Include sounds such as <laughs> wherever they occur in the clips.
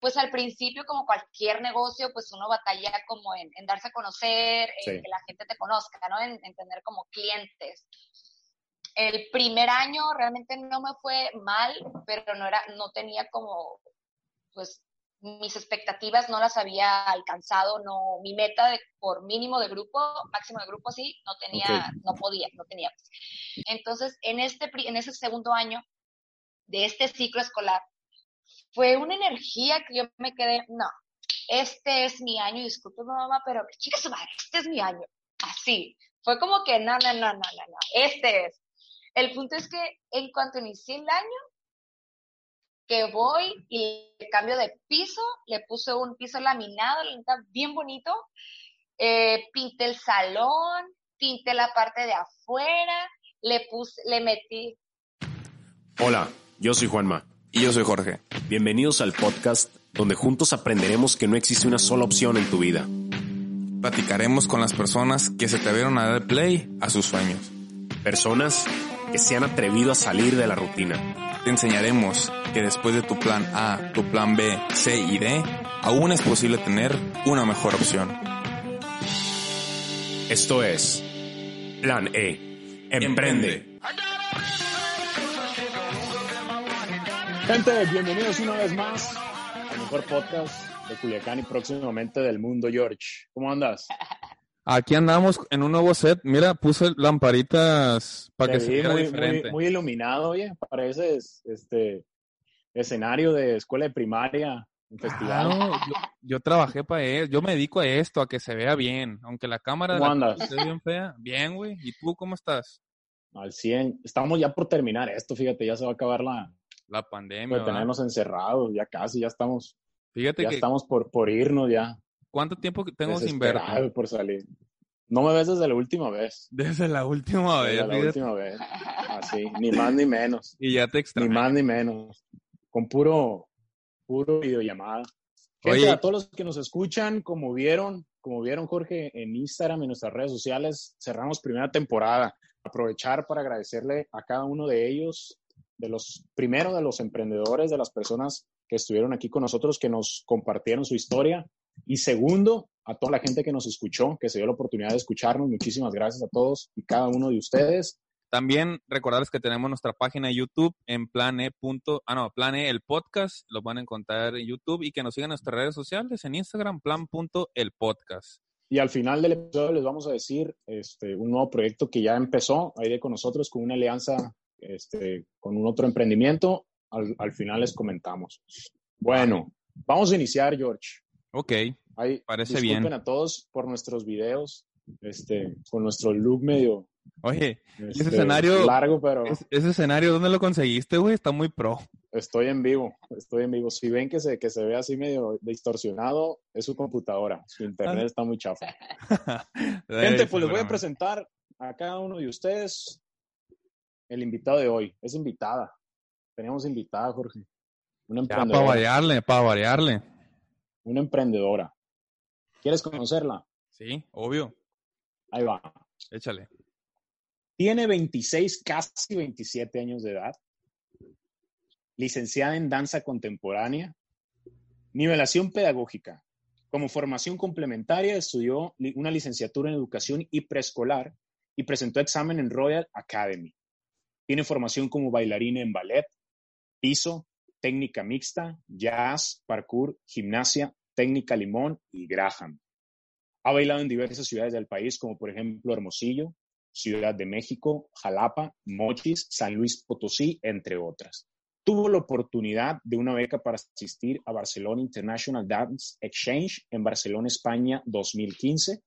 Pues al principio, como cualquier negocio, pues uno batalla como en, en darse a conocer, en que la gente te conozca, ¿no? En, en tener como clientes. El primer año realmente no me fue mal, pero no era, no tenía como, pues, mis expectativas no las había alcanzado, no, mi meta de, por mínimo de grupo, máximo de grupo sí, no tenía, no podía, no tenía. Entonces, en este, en ese segundo año de este ciclo escolar, fue una energía que yo me quedé, no, este es mi año, disculpe mamá, pero chica su madre, este es mi año. Así. Fue como que no, no, no, no, no, no, este es. El punto es que en cuanto inicié el año, que voy y cambio de piso, le puse un piso laminado, bien bonito, eh, pinté el salón, pinté la parte de afuera, le puse, le metí, Hola, yo soy Juanma. Y yo soy Jorge. Bienvenidos al podcast donde juntos aprenderemos que no existe una sola opción en tu vida. Platicaremos con las personas que se atrevieron a dar play a sus sueños. Personas que se han atrevido a salir de la rutina. Te enseñaremos que después de tu plan A, tu plan B, C y D, aún es posible tener una mejor opción. Esto es Plan E. Emprende. Gente, bienvenidos una vez más al mejor podcast de Culiacán y próximamente del mundo, George. ¿Cómo andas? Aquí andamos en un nuevo set. Mira, puse lamparitas para que se vi viera muy, diferente. muy, muy iluminado, oye. Parece este escenario de escuela de primaria, un festival. Claro, yo, yo trabajé para eso. Yo me dedico a esto, a que se vea bien. Aunque la cámara ¿Cómo la andas? bien fea. Bien, güey. ¿Y tú cómo estás? Al 100. Estamos ya por terminar esto, fíjate, ya se va a acabar la La pandemia. de ¿verdad? tenernos encerrados, ya casi, ya estamos, Fíjate ya que estamos por, por irnos ya. cuánto tiempo tengo sin verte. Por salir. No me ves desde la última vez. <laughs> Desde la última vez. Desde la última vez. Así, ni más ni menos. <laughs> Y ya te Ni extraño. más ni menos. Con puro, puro videollamada. Gente, Oye. a todos los que nos escuchan, como vieron, como vieron Jorge en Instagram y nuestras redes sociales, cerramos primera temporada. Aprovechar para agradecerle a cada uno de ellos, de los, primero de los emprendedores, de las personas que estuvieron aquí con nosotros, que nos compartieron su historia. Y segundo, a toda la gente que nos escuchó, que se dio la oportunidad de escucharnos. Muchísimas gracias a todos y cada uno de ustedes. También recordarles que tenemos nuestra página de YouTube en plan E. punto- ah, no, plan E, el podcast, lo van a encontrar en YouTube y que nos sigan en nuestras redes sociales en Instagram, plan punto el podcast. Y al final del episodio les vamos a decir este, un nuevo proyecto que ya empezó ahí de con nosotros con una alianza este, con un otro emprendimiento. Al, al final les comentamos. Bueno, vamos a iniciar, George. Ok, Ahí, Parece disculpen bien. a todos por nuestros videos, este, con nuestro look medio oye, este, escenario- largo, pero es- ese escenario, ¿dónde lo conseguiste, güey? Está muy pro. estoy en vivo, estoy en vivo. Si ven que se, que se ve así medio distorsionado, es su computadora. Su internet está muy chafa. <laughs> Gente, pues les voy a presentar a cada uno de ustedes el invitado de hoy. Es invitada. Teníamos invitada, Jorge. Una Ya, para emprendedora. variarle, para variarle. Una emprendedora. ¿Quieres conocerla? Sí, obvio. Ahí va. Échale. Tiene 26, casi 27 años de edad. Licenciada en danza contemporánea. Nivelación pedagógica. Como formación complementaria estudió una licenciatura en educación y preescolar y presentó examen en Royal Academy. Tiene formación como bailarina en ballet, piso, técnica mixta, jazz, parkour, gimnasia, técnica limón y Graham. Ha bailado en diversas ciudades del país, como por ejemplo Hermosillo, Ciudad de México, Jalapa, Mochis, San Luis Potosí, entre otras. Tuvo la oportunidad de una beca para asistir a Barcelona International Dance Exchange en Barcelona, España, 2015.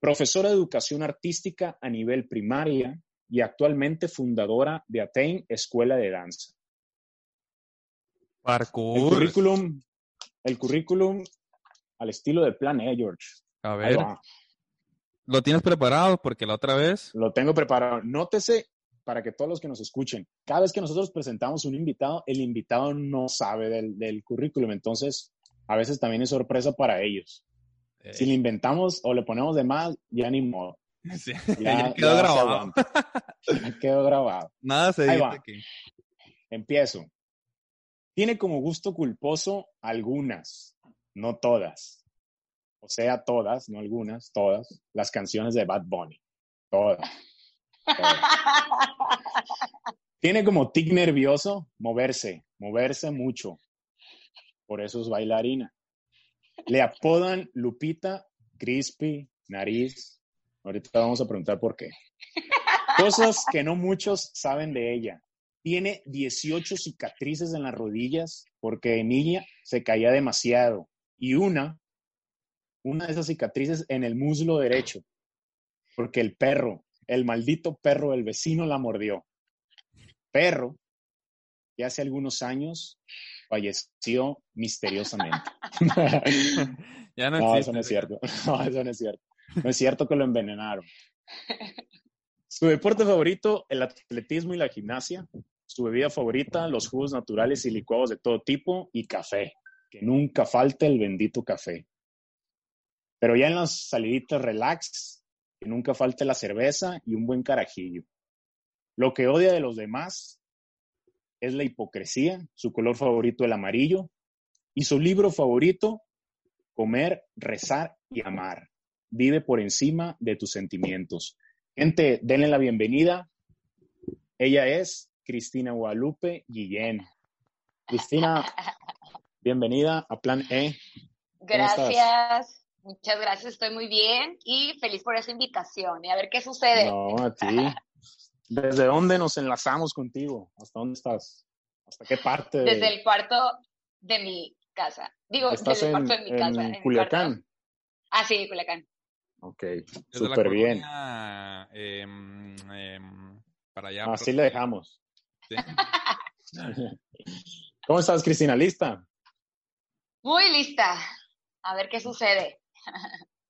Profesora de educación artística a nivel primaria y actualmente fundadora de Atain Escuela de Danza. El Parkour. currículum, el currículum al estilo de Plan E, George. A ver. ¿lo tienes preparado? Porque la otra vez... Lo tengo preparado. Nótese para que todos los que nos escuchen, cada vez que nosotros presentamos un invitado, el invitado no sabe del, del currículum, entonces a veces también es sorpresa para ellos. eh, Si le inventamos o le ponemos de más, ya ni modo. <laughs> sí, Ya, ya quedó ya grabado. Ya quedó grabado. Nada se dice aquí. Empiezo. Tiene como gusto culposo algunas, no todas. O sea, todas, no algunas, todas, las canciones de Bad Bunny. Todas. todas. Tiene como tic nervioso moverse, moverse mucho. Por eso es bailarina. Le apodan Lupita, Crispy, Nariz. Ahorita vamos a preguntar por qué. Cosas que no muchos saben de ella. Tiene 18 cicatrices en las rodillas porque de niña se caía demasiado. Y una, una de esas cicatrices en el muslo derecho. Porque el perro, el maldito perro del vecino la mordió. Perro que hace algunos años falleció misteriosamente. <laughs> Ya no, No, existe. eso no es cierto. <laughs> No, eso no es cierto. No es cierto que lo envenenaron. <laughs> Su deporte favorito, el atletismo y la gimnasia. Su bebida favorita, los jugos naturales y licuados de todo tipo y café. Que nunca falte el bendito café. Pero ya en las saliditas relax, que nunca falte la cerveza y un buen carajillo. Lo que odia de los demás es la hipocresía, su color favorito el amarillo y su libro favorito comer, rezar y amar. Vive por encima de tus sentimientos. Gente, denle la bienvenida. Ella es Cristina Guadalupe Guillén. Cristina, <laughs> bienvenida a Plan E. estás? Gracias. Muchas gracias, estoy muy bien y feliz por esa invitación. Y a ver qué sucede. No, a ti. ¿Desde dónde nos enlazamos contigo? ¿Hasta dónde estás? ¿Hasta qué parte? de- Desde el cuarto de mi casa. Digo, ¿Estás desde el en, de mi casa. en Culiacán? Ah, sí, Culiacán. Ok, súper bien. colonia, em, em, para allá. Así por- le dejamos. Sí. <laughs> ¿Cómo estás, Cristina? ¿Lista? Muy lista. A ver qué sucede.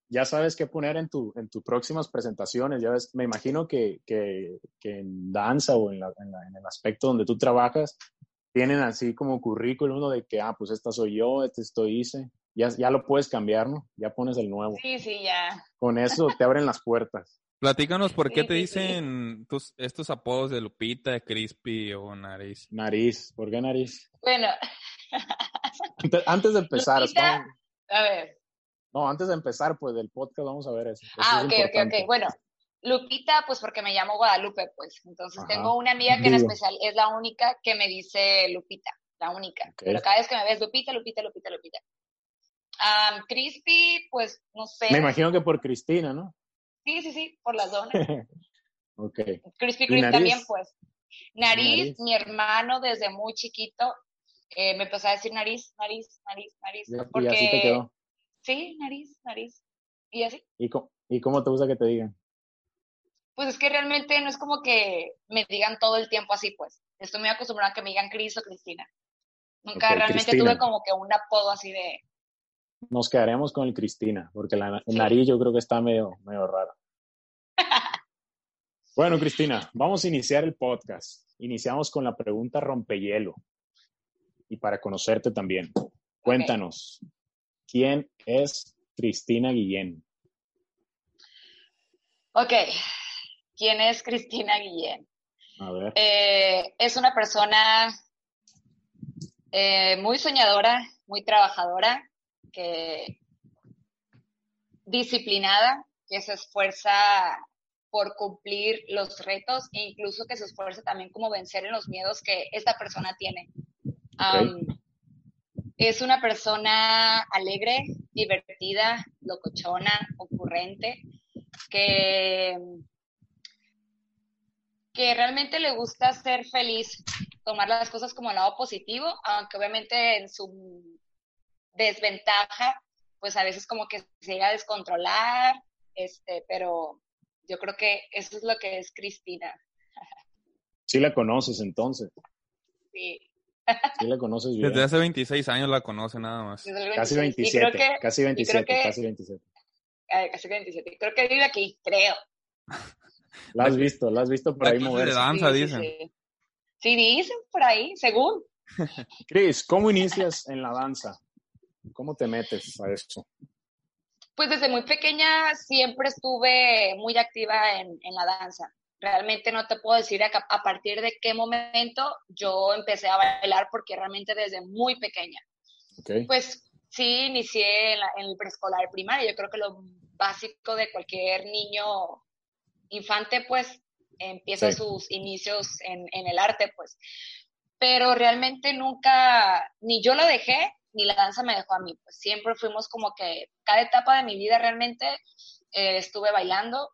ya sabes qué poner en, tu, en tus próximas presentaciones. Ya ves, me imagino que, que, que en danza o en, la- en la- en el aspecto donde tú trabajas, tienen así como currículum ¿no? de que, ah, pues esta soy yo, este esto hice. Ya, ya lo puedes cambiar, ¿no? Ya pones el nuevo. Sí, sí, ya. Con eso te abren las puertas. Platícanos por qué Sí, te sí, sí. dicen tus, estos apodos de Lupita, de Crispy o Nariz. Nariz, ¿por qué nariz? Bueno, Ante- Antes de empezar, Lupita. a ver. no, antes de empezar, pues del podcast vamos a ver eso. Eso Ah, es ok, ok, ok. Bueno, Lupita, pues porque me llamo Guadalupe, pues. Entonces Ajá. tengo una amiga que en especial es la única que me dice Lupita, la única. Pero cada vez que me ves Lupita, Lupita, Lupita, Lupita. Crispy, pues no sé. Me imagino que por Cristina, ¿no? Sí, sí, sí, por las donas. <laughs> ok. Crispy ¿Y Kreme nariz? también, pues. Nariz, Nariz. mi hermano desde muy chiquito eh, me empezó a decir nariz, nariz, nariz, nariz. Y, y porque, así te quedó. Sí, nariz, nariz. Y así. ¿Y, co- ¿Y cómo te gusta que te digan? Pues es que realmente no es como que me digan todo el tiempo así, pues. Estoy muy acostumbrada a que me digan Cris o Cristina. Nunca realmente Cristina. tuve como que un apodo así de... Nos quedaremos con el Cristina, porque la Sí. nariz yo creo que está medio, medio rara. <laughs> Bueno, Cristina, vamos a iniciar el podcast. Iniciamos con la pregunta rompehielo. Y para conocerte también, cuéntanos, ¿quién es Cristina Guillén? Ok, ¿quién es Cristina Guillén? A ver, Eh, es una persona eh, muy soñadora, muy trabajadora, que disciplinada, que se esfuerza por cumplir los retos e incluso que se esfuerza también como vencer en los miedos que esta persona tiene. Es una persona alegre, divertida, locochona, ocurrente, que que realmente le gusta ser feliz, tomar las cosas como el lado positivo, aunque obviamente en su desventaja, pues a veces como que se llega a descontrolar, este, pero yo creo que eso es lo que es Cristina. <laughs> sí la conoces entonces. Sí, Sí la conoces bien. Desde hace 26 años la conoce nada más. Casi 26. Y creo 27, que- casi y 27, creo que- casi 27. eh, casi 27. Creo que vive aquí, creo. <laughs> La has visto, la has visto por La ahí clase de moverse. danza, Sí, dicen. sí. Sí, dicen por ahí, según. <laughs> Chris, ¿cómo inicias en la danza? ¿Cómo te metes a eso? Pues desde muy pequeña siempre estuve muy activa en, en la danza. Realmente no te puedo decir a, partir de qué momento yo empecé a bailar porque realmente desde muy pequeña. ¿Ok? Pues sí, inicié en, la- en el preescolar primario. Yo creo que lo básico de cualquier niño infante, pues empieza Sí. sus inicios en, en el arte, pues. Pero realmente nunca, ni yo lo dejé, ni la danza me dejó a mí. Pues siempre fuimos como que cada etapa de mi vida realmente eh, estuve bailando.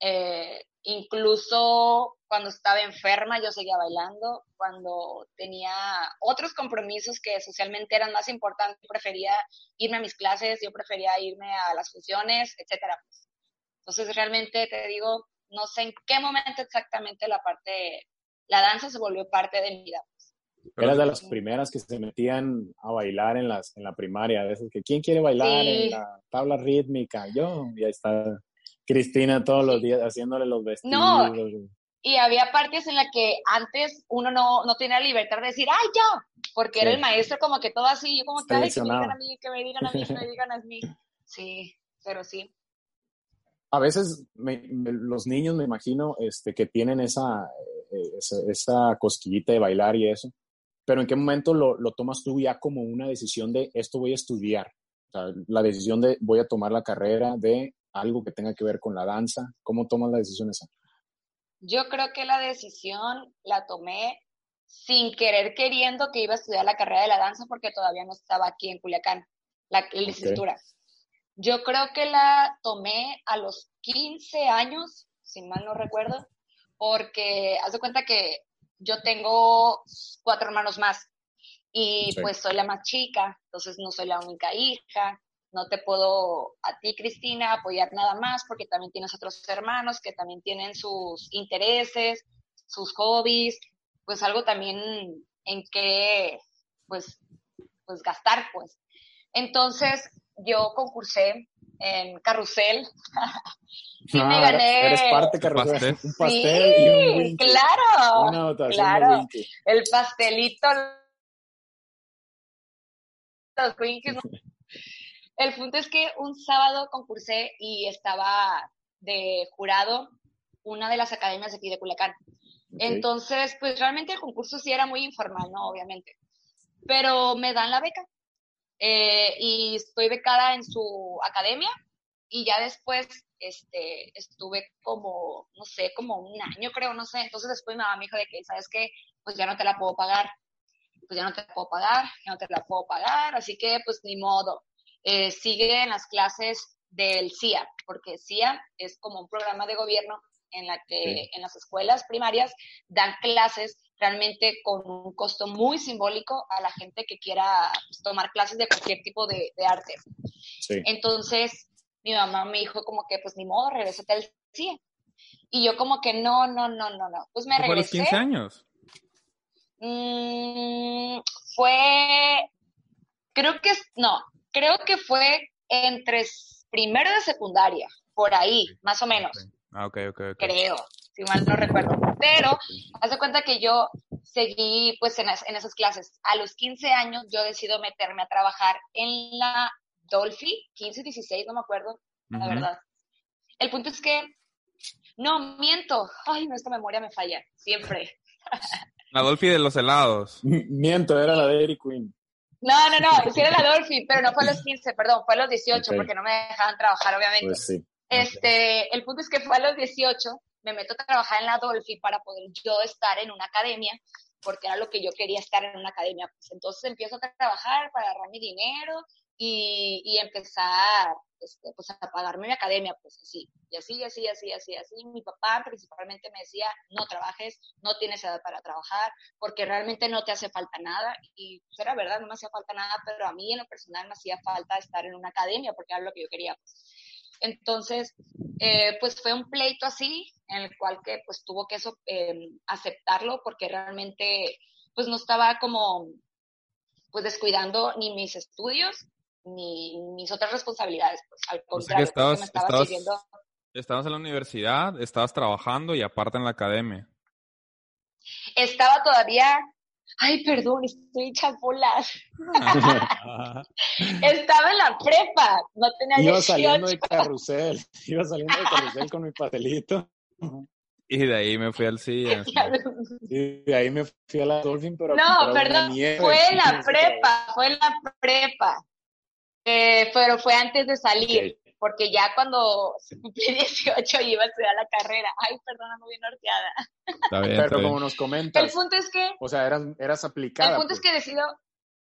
Eh, incluso cuando estaba enferma yo seguía bailando. Cuando tenía otros compromisos que socialmente eran más importantes, prefería irme a mis clases, yo prefería irme a las funciones, etcétera. pues. Entonces realmente te digo, no sé en qué momento exactamente la parte, la danza se volvió parte de mi vida. Eras de las primeras que se metían a bailar en, las, en la primaria, de esas que ¿quién quiere bailar Sí. en la tabla rítmica? Yo, y ahí está Cristina todos los días haciéndole los vestidos. No. Y había partes en las que antes uno no, no tenía libertad de decir, ¡ay, yo! Porque era el maestro como que todo así, yo como que, ¡ay, que me digan a mí, que me digan a mí, que me digan a mí! <laughs> Sí, pero sí. A veces me- me- los niños, me imagino, este, que tienen esa, eh, esa, esa cosquillita de bailar y eso, pero ¿en qué momento lo, lo tomas tú ya como una decisión de esto voy a estudiar? O sea, la decisión de voy a tomar la carrera de algo que tenga que ver con la danza. ¿Cómo tomas la decisión esa? Yo creo que la decisión la tomé sin querer queriendo que iba a estudiar la carrera de la danza porque todavía no estaba aquí en Culiacán, la, licenciatura. Yo creo que la tomé a los 15 años, si mal no recuerdo, porque haz de cuenta que yo tengo cuatro hermanos más y Sí. pues soy la más chica, entonces no soy la única hija, no te puedo a ti, Cristina, apoyar nada más porque también tienes otros hermanos que también tienen sus intereses, sus hobbies, pues algo también en que pues, pues gastar, pues. Entonces yo concursé en Carrusel <laughs> y me Ah, gané Eres parte, Carlos. pastel. Un pastel y un Sí, Winky. claro, claro. Winky. el pastelito, los Twinkies, ¿no? <laughs> El punto es que un sábado concursé y estaba de jurado una de las academias de aquí de Culiacán. Entonces, pues realmente el concurso sí era muy informal, ¿no? Obviamente. Pero me dan la beca. Eh, y estoy becada en su academia y ya después este, estuve como, no sé, como un año creo, no sé. Entonces después mi mamá me dijo de que, ¿sabes qué? Pues ya no te la puedo pagar. Pues ya no te la puedo pagar, ya no te la puedo pagar, así que pues ni modo. Eh, sigue en las clases del CIA, porque CIA es como un programa de gobierno en la que Sí. en las escuelas primarias dan clases realmente con un costo muy simbólico a la gente que quiera pues, tomar clases de cualquier tipo de, de arte. Sí. Entonces, mi mamá me dijo como que, pues ni modo, regrésate al CIE. Y yo como que no, no, no, no, no. Pues me ¿Fue a los regresé. 15 años? Mm, fue, creo que, es- no, creo que fue entre primero de secundaria, por ahí, más o menos Ah, ok, ok, ok. creo, si mal no recuerdo. Pero, haz de cuenta que yo seguí pues en, es- en esas clases. A los 15 años yo decido meterme a trabajar en la Dolphy, 15, 16, no me acuerdo, la verdad. El punto es que, no, miento. Ay, no, esta memoria me falla, siempre. <laughs> La Dolphy de los helados. Miento, era la de Dairy Queen. No, no, no, sí era la Dolphy, pero no fue a los 15, perdón, fue a los 18, Ok. porque no me dejaban trabajar, obviamente. Pues sí. Este, el punto es que fue a los 18, me meto a trabajar en la Dolphy para poder yo estar en una academia, porque era lo que yo quería estar en una academia. Pues entonces empiezo a trabajar para agarrar mi dinero y, y empezar este, pues a pagarme mi academia, pues así, y así, y así, y así, y así, así. Mi papá principalmente me decía, no trabajes, no tienes edad para trabajar, porque realmente no te hace falta nada. Y pues era verdad, no me hacía falta nada, pero a mí en lo personal me hacía falta estar en una academia, porque era lo que yo quería. pues. Entonces, eh, pues fue un pleito así, en el cual que pues tuvo que eso, eh, aceptarlo, porque realmente pues no estaba como, pues descuidando ni mis estudios, ni mis otras responsabilidades, pues al O sea que contrario, estabas, me estaba estabas, sirviendo. estabas en la universidad, estabas trabajando y aparte en la academia. Estaba todavía, ay, perdón, estoy hecha bolas. <laughs> Estaba en la prepa, no tenía Iba 18. saliendo de carrusel, <laughs> iba saliendo de carrusel con mi pastelito. y de ahí me fui al CIE. Y de ahí me fui a la Dolphin, pero No, perdón, nieve. fue en la prepa, fue en la prepa. Eh, pero fue antes de salir, Ok. Porque ya cuando cumplí 18 <laughs> iba a estudiar la carrera. Ay, perdona, muy bien norteada. Está bien, está Pero bien. como nos El comentas, punto es que, o sea, eras, eras aplicada. el punto es pues. que decido,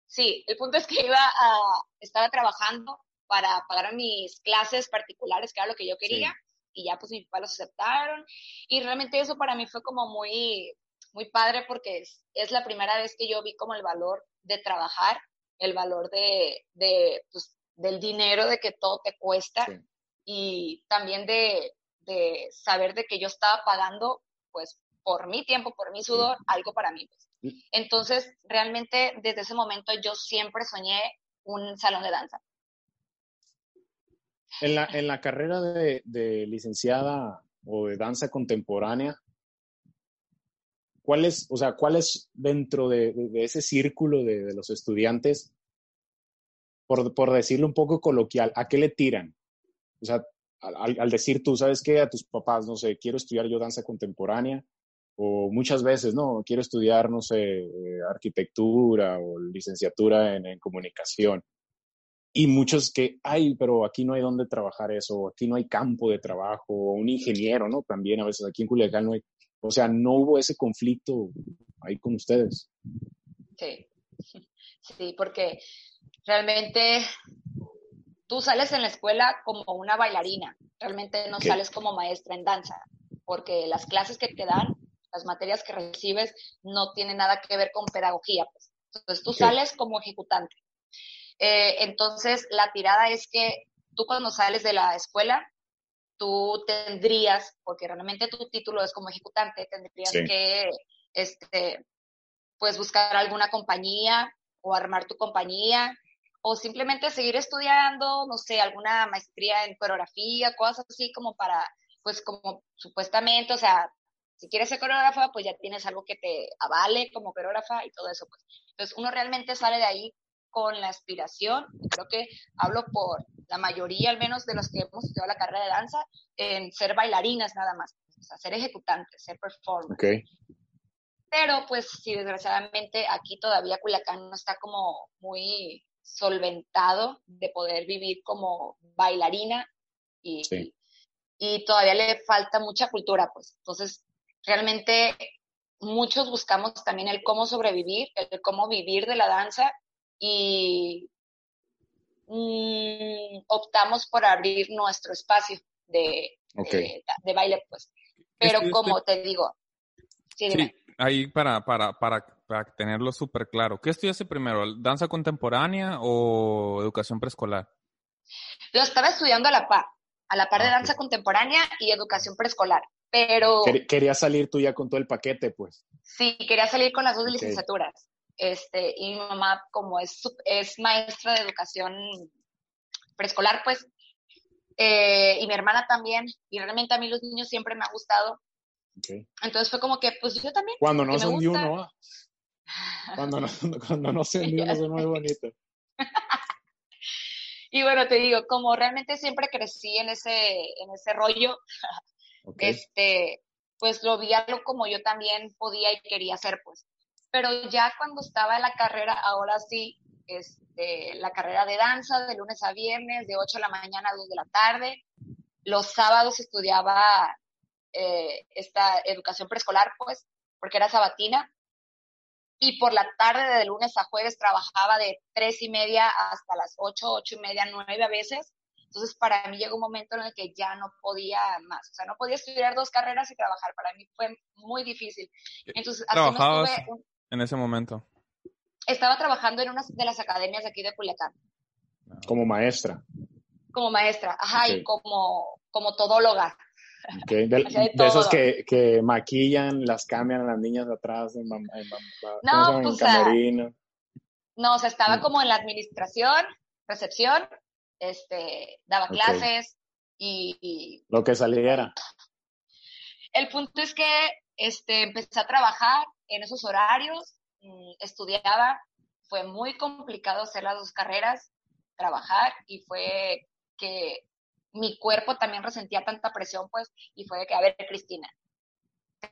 sí, el punto es que iba a, estaba trabajando para pagar mis clases particulares, que era lo que yo quería, y ya pues mis papás los aceptaron, y realmente eso para mí fue como muy, muy padre porque es, es la primera vez que yo vi como el valor de trabajar, el valor de, de pues, del dinero, de que todo te cuesta, Sí. y también de, de saber de que yo estaba pagando, pues, por mi tiempo, por mi sudor, algo para mí. pues. Entonces, realmente, desde ese momento yo siempre soñé un salón de danza. En la, en la carrera de, de licenciada o de danza contemporánea, ¿cuál es, o sea, cuál es dentro de, de- de ese círculo de, de los estudiantes, por, por decirlo un poco coloquial, ¿a qué le tiran? O sea, al, al- decir tú, ¿sabes qué? A tus papás, no sé, quiero estudiar yo danza contemporánea, o muchas veces, no, quiero estudiar, no sé, eh, arquitectura o licenciatura en- en comunicación. Y muchos que, ay, pero aquí no hay dónde trabajar eso, aquí no hay campo de trabajo, o un ingeniero, ¿no? También a veces aquí en Culiacán no hay, o sea, no hubo ese conflicto ahí con ustedes. Sí, <laughs> sí, porque realmente tú sales en la escuela como una bailarina, realmente no sales como maestra en danza, porque las clases que te dan, las materias que recibes, no tienen nada que ver con pedagogía. Pues. Entonces tú sales como ejecutante. Eh, entonces la tirada es que tú cuando sales de la escuela, tú tendrías, porque realmente tu título es como ejecutante, tendrías Sí. que este, pues buscar alguna compañía o armar tu compañía o simplemente seguir estudiando, no sé, alguna maestría en coreografía, cosas así como para, pues como supuestamente, o sea, si quieres ser coreógrafa, pues ya tienes algo que te avale como coreógrafa y todo eso. Pues. Entonces uno realmente sale de ahí con la aspiración, creo que hablo por la mayoría al menos de los que hemos estudiado la carrera de danza, en ser bailarinas nada más, o sea, ser ejecutantes, ser performers. Pero pues sí, desgraciadamente aquí todavía Culiacán no está como muy solventado de poder vivir como bailarina y, Sí. y todavía le falta mucha cultura, pues. Entonces, realmente muchos buscamos también el cómo sobrevivir, el cómo vivir de la danza y mm, optamos por abrir nuestro espacio de, de, de baile, pues. Pero como te digo, sí, dime. Sí, ahí para, para, para, para tenerlo súper claro. ¿Qué estudiaste primero? ¿Danza contemporánea o educación preescolar? Yo estaba estudiando a la par, a la par de Ah, danza contemporánea y educación preescolar, pero Quer- Quería salir tú ya con todo el paquete, pues. sí quería salir con las dos licenciaturas. Este, y mi mamá, como es, es maestra de educación preescolar, pues, eh, y mi hermana también, y realmente a mí los niños siempre me ha gustado. Entonces fue como que, pues yo también. Cuando no son de uno. <laughs> Cuando no, cuando no son muy bonitos. <laughs> Y bueno, te digo, como realmente siempre crecí en ese, en ese rollo, <laughs> este, pues lo vi algo como yo también podía y quería hacer, pues. Pero ya cuando estaba en la carrera, ahora sí, este, la carrera de danza de lunes a viernes, de 8 de la mañana a 2 de la tarde. Los sábados estudiaba eh, esta educación preescolar, pues, porque era sabatina. Y por la tarde, de lunes a jueves, trabajaba de tres y media hasta las ocho, ocho y media, nueve a veces. Entonces, para mí llegó un momento en el que ya no podía más. O sea, no podía estudiar dos carreras y trabajar. Para mí fue muy difícil. Entonces, así me ¿Trabajabas estuve un- en ese momento? estaba trabajando en una de las academias de aquí de Culiacán Como maestra. como maestra, ajá, y como, como todóloga. De, <laughs> de de esos que, que maquillan, las cambian a las niñas atrás en, en mam- ¿cómo No? En pues, ah, camerino. No, o sea, estaba Mm. como en la administración, recepción, este, daba clases y, y Lo que saliera. el punto es que este, empecé a trabajar en esos horarios, mm, estudiaba, fue muy complicado hacer las dos carreras, trabajar y fue que mi cuerpo también resentía tanta presión, pues, y fue de que, a ver, Cristina,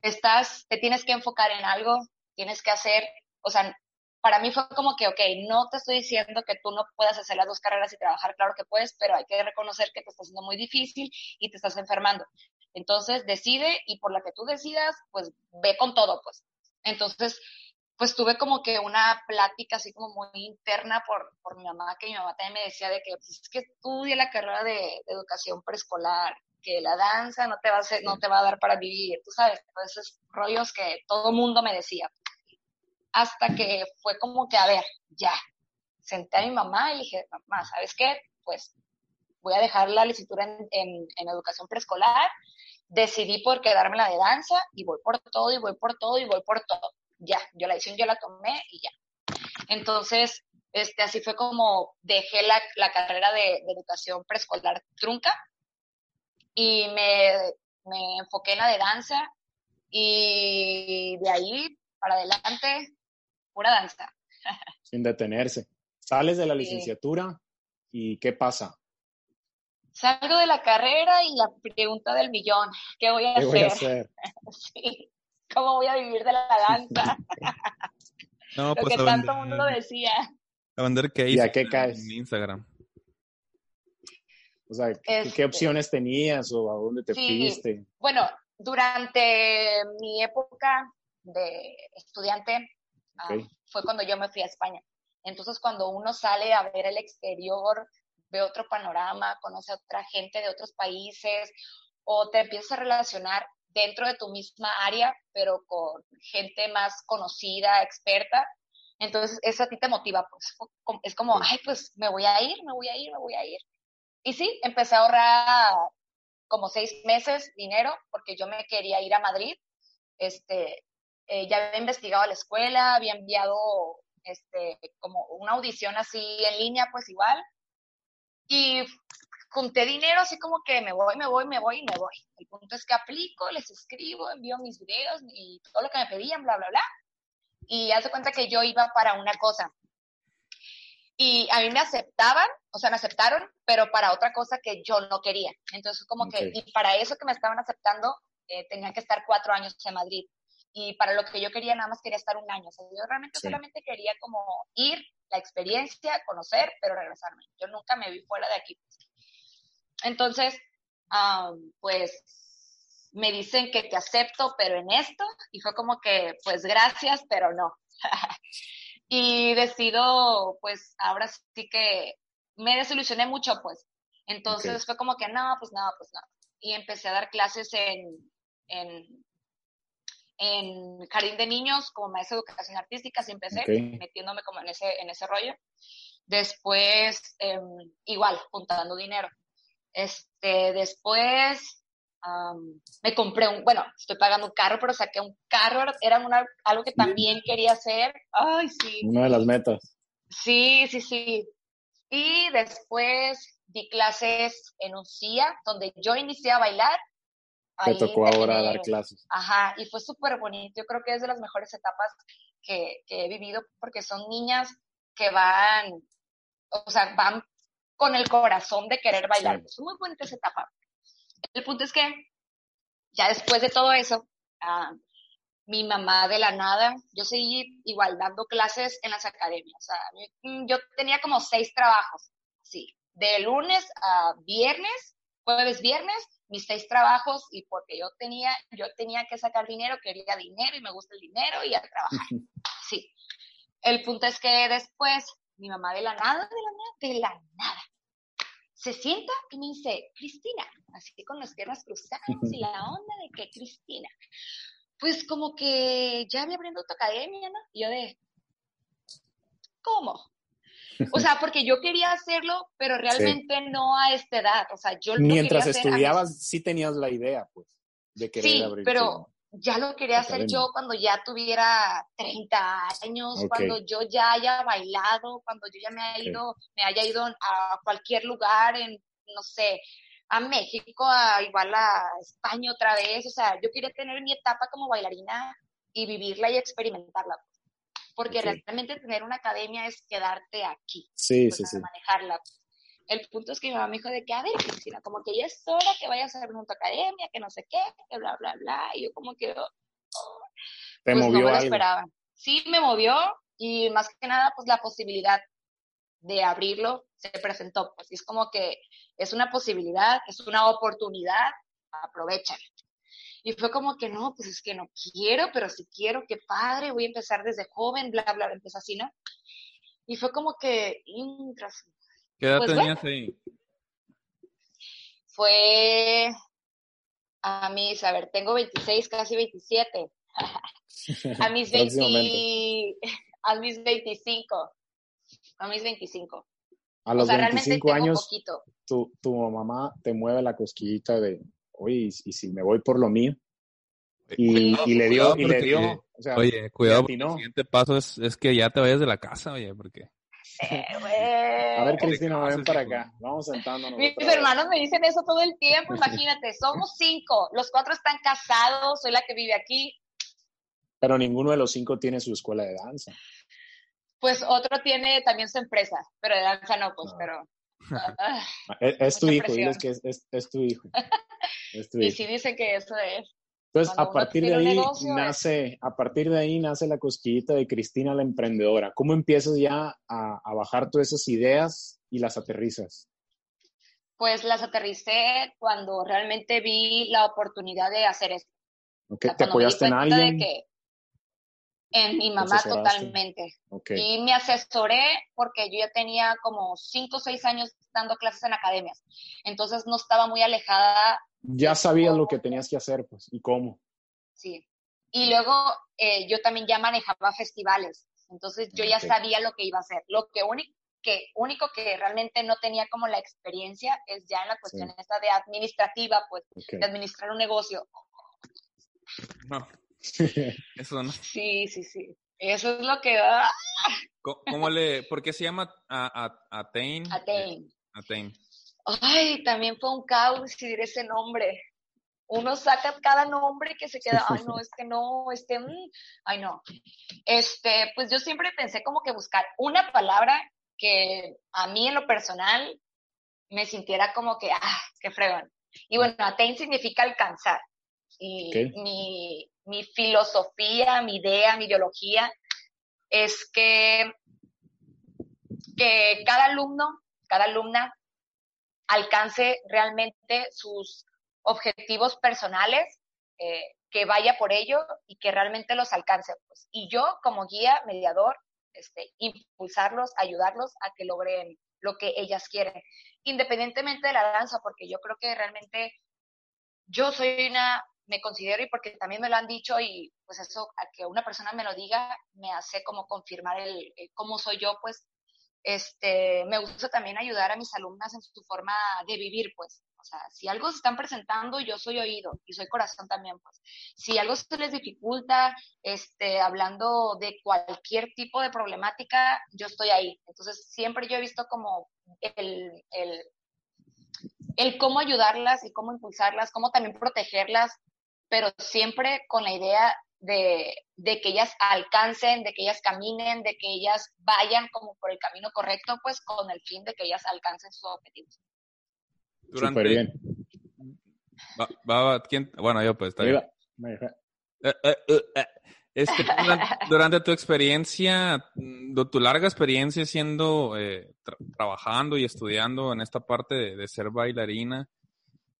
estás, te tienes que enfocar en algo, tienes que hacer, o sea, para mí fue como que, ok, no te estoy diciendo que tú no puedas hacer las dos carreras y trabajar, claro que puedes, pero hay que reconocer que te está haciendo muy difícil y te estás enfermando. Entonces decide y por la que tú decidas, pues ve con todo, pues. Entonces, pues tuve como que una plática así como muy interna por, por mi mamá, que mi mamá también me decía de que pues, es que estudie la carrera de, de educación preescolar, que la danza no te va a hacer, no te va a dar para vivir, tú sabes, todos esos rollos que todo mundo me decía. Hasta que fue como que, a ver, ya, senté a mi mamá y dije, mamá, ¿sabes qué? Pues voy a dejar la licenciatura en, en, en educación preescolar, decidí por quedarme la de danza y voy por todo y voy por todo y voy por todo. Ya, yo la decisión yo la tomé y ya. Entonces, este, así fue como dejé la, la carrera de, de educación preescolar trunca y me, me enfoqué en la de danza y de ahí para adelante, pura danza. <laughs> sin detenerse. Sales de la licenciatura y ¿qué pasa? Salgo de la carrera y la pregunta del millón, ¿qué voy a ¿Qué hacer? voy a hacer? <laughs> Sí. ¿Cómo voy a vivir de la danza? <laughs> No, Lo pues que tanto vender, mundo decía. a vender case ¿Y a qué caes? En Instagram. O sea, ¿qué, qué Este- opciones tenías o a dónde te Sí. fuiste? Bueno, durante mi época de estudiante ah, fue cuando yo me fui a España. Entonces, cuando uno sale a ver el exterior, ve otro panorama, conoce a otra gente de otros países o te empiezas a relacionar dentro de tu misma área, pero con gente más conocida, experta. Entonces, eso a ti te motiva, pues es como, ay, pues me voy a ir, me voy a ir, me voy a ir. Y sí, empecé a ahorrar como seis meses dinero porque yo me quería ir a Madrid. Este, eh, ya había investigado a la escuela, había enviado este, como una audición así en línea, pues igual. Y junté dinero así como que me voy, me voy, me voy y me voy. El punto es que aplico, les escribo, envío mis videos y todo lo que me pedían, bla, bla, bla. Y haz de cuenta que yo iba para una cosa. Y a mí me aceptaban, o sea, me aceptaron, pero para otra cosa que yo no quería. Entonces, como que, Ok. y para eso que me estaban aceptando, eh, tenían que estar cuatro años en Madrid. Y para lo que yo quería, nada más quería estar un año. O sea, yo realmente Sí. solamente quería como ir, la experiencia, conocer, pero regresarme. Yo nunca me vi fuera de aquí. Entonces, am, pues me dicen que te acepto, pero en esto, y fue como que, pues gracias, pero no. <laughs> y decido, pues ahora sí que me desilusioné mucho, pues. Entonces fue como que no, pues no, pues no. Y empecé a dar clases en, en, en jardín de niños como maestra de educación artística, así empecé metiéndome como en ese, en ese rollo. Después, em, igual, juntando dinero. Este, después me compré un, bueno, estoy pagando un carro, pero saqué un carro, era una, algo que también quería hacer. Ay, sí. Una de las metas. Sí, sí, sí. Y después di clases en un CIA, donde yo inicié a bailar. Te Ahí tocó ahora terminé- dar clases. Ajá, y fue súper bonito. Yo creo que es de las mejores etapas que, que he vivido porque son niñas que van, o sea, van con el corazón de querer bailar. Sí. Es muy bonita esa etapa. El punto es que ya después de todo eso, ah, mi mamá de la nada, yo seguí igual dando clases en las academias. O sea, mi- mm, yo tenía como seis trabajos, sí, de lunes a viernes, jueves, viernes, mis seis trabajos y porque yo tenía, yo tenía que sacar dinero, quería dinero y me gusta el dinero y a trabajar. Sí. El punto es que después mi mamá de la nada, de la nada, de la nada, se sienta y me dice, Cristina, así con las piernas cruzadas y la <laughs> onda de que Cristina, pues como que ya me abriendo tu academia, ¿no? Y yo de, ¿cómo? O sea, porque yo quería hacerlo, pero realmente no a esta edad. O sea, yo lo Mientras hacer estudiabas, sí tenías la idea, pues, de querer Sí, abrir pero ya lo quería hacer academia. yo cuando ya tuviera 30 años, cuando yo ya haya bailado, cuando yo ya me haya ido, me haya ido a cualquier lugar en, no sé, a México, a igual a España otra vez. O sea, yo quería tener mi etapa como bailarina y vivirla y experimentarla. Porque realmente tener una academia es quedarte aquí Sí, pues, sí, sí. manejarla. El punto es que mi mamá me dijo de que, a ver, Cristina, como que ya es hora que vayas a tu academia, que no sé qué, que bla, bla, bla. Y yo como que, oh, Te pues no movió me lo algo. esperaba. Sí, me movió y más que nada, pues la posibilidad de abrirlo se presentó. Pues es como que es una posibilidad, es una oportunidad, aprovechala. Y fue como que no, pues es que no quiero, pero si quiero, qué padre, voy a empezar desde joven, bla, bla, bla, empezó así, ¿no? Y fue como que, ¿Qué edad Pues tenías ahí? fue a mis, a ver, tengo 26, casi 27. <laughs> A mis 20, Próximamente. a mis 25. A mis 25. A O los sea, realmente 25 tengo años, poquito. tu, tu mamá te mueve la cosquillita de, oye, ¿y, si- me voy por lo mío? Y, Sí. y le dio, y le dio, o sea, Oye, cuidado, porque el siguiente paso es, es que ya te vayas de la casa, oye, porque... Eh, a ver. Cristina, ven para acá, vamos sentándonos. Mis hermanos me dicen eso todo el tiempo, imagínate, somos cinco, los cuatro están casados, soy la que vive aquí, Pero ninguno de los cinco tiene su escuela de danza. pues otro tiene también su empresa, pero de danza no, pues, Ah. pero... <laughs> Es, es <laughs> tu hijo, diles que es, es, es tu hijo. <laughs> Es tu y hijo. sí dicen que eso es. Entonces, cuando a partir de ahí es- nace, a partir de ahí nace la cosquillita de Cristina la emprendedora. ¿Cómo empiezas ya a, a bajar todas esas ideas y las aterrizas? Pues las aterricé cuando realmente vi la oportunidad de hacer esto. ¿Ok? O sea, ¿Te apoyaste en de alguien? que en mi mamá totalmente. Y me asesoré porque yo ya tenía como cinco o seis años dando clases en academias. Entonces no estaba muy alejada, Ya sabías lo que tenías que hacer, pues, y cómo. sí. Y luego eh, yo también ya manejaba festivales. Entonces yo ya sabía lo que iba a hacer. Lo que único que, único que realmente no tenía como la experiencia es ya en la cuestión esta de administrativa, pues, de administrar un negocio. No, <laughs> eso no. Sí, sí, sí. Eso es lo que ah, ¿Cómo, cómo le, por qué se llama a, a, Attain? Attain. Attain. Ay, también fue un caos decidir ese nombre. Uno saca cada nombre que se queda, ay no, este no, este, mm, ay no. Este, pues yo siempre pensé como que buscar una palabra que a mí en lo personal me sintiera como que, ah, qué fregón. Y bueno, attain significa alcanzar. Y mi, mi filosofía, mi idea, mi ideología es que, que cada alumno, cada alumna alcance realmente sus objetivos personales, eh, que vaya por ello y que realmente los alcance. Pues. Y yo como guía, mediador, este, impulsarlos, ayudarlos a que logren lo que ellas quieren, independientemente de la danza, porque yo creo que realmente yo soy una, me considero y porque también me lo han dicho y pues eso, a que una persona me lo diga, me hace como confirmar el, el cómo soy yo, pues este, me gusta también ayudar a mis alumnas en su forma de vivir, pues. O sea, si algo se están presentando, yo soy oído y soy corazón también, pues. Si algo se les dificulta, este, hablando de cualquier tipo de problemática, yo estoy ahí. Entonces, siempre yo he visto como el, el, el cómo ayudarlas y cómo impulsarlas, cómo también protegerlas, pero siempre con la idea de, de, que ellas alcancen, de que ellas caminen, de que ellas vayan como por el camino correcto, pues con el fin de que ellas alcancen sus objetivos. Durante, Súper bien. Va, va, ¿quién? Bueno, yo pues, está bien. Eh, eh, eh, eh. Este, durante, durante, tu experiencia, tu larga experiencia siendo, eh, tra trabajando y estudiando en esta parte de, de ser bailarina,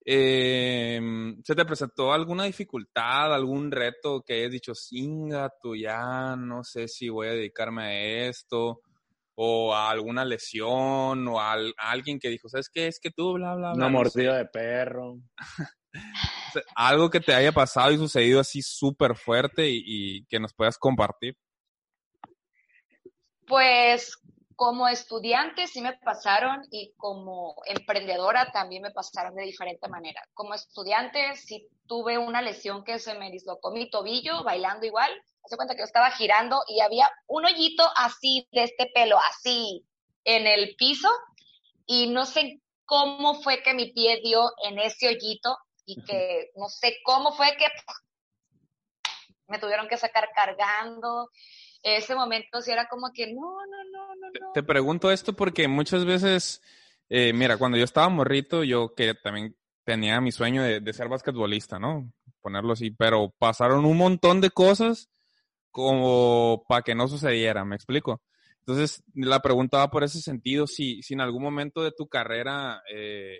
eh, ¿se te presentó alguna dificultad, algún reto que hayas dicho, singa, tú ya no sé si voy a dedicarme a esto? O a alguna lesión, o a, a alguien que dijo, ¿sabes qué? Es que tú, bla, bla, bla. Una no mordida sé. de perro. <laughs> o sea, algo que te haya pasado y sucedido así súper fuerte y, y, que nos puedas compartir. Pues como estudiante sí me pasaron y como emprendedora también me pasaron de diferente manera. Como estudiante sí tuve una lesión que se me dislocó mi tobillo bailando igual. Hace cuenta que yo estaba girando y había un hoyito así de este pelo, así en el piso y no sé cómo fue que mi pie dio en ese hoyito y que no sé cómo fue que me tuvieron que sacar cargando ese momento sí era como que no, no, no, no, no. Te pregunto esto porque muchas veces, eh, mira, cuando yo estaba morrito, yo que también tenía mi sueño de, ser basquetbolista, ¿no? Ponerlo así, pero pasaron un montón de cosas como para que no sucediera, ¿me explico? Entonces, la pregunta va por ese sentido, si, si en algún momento de tu carrera eh,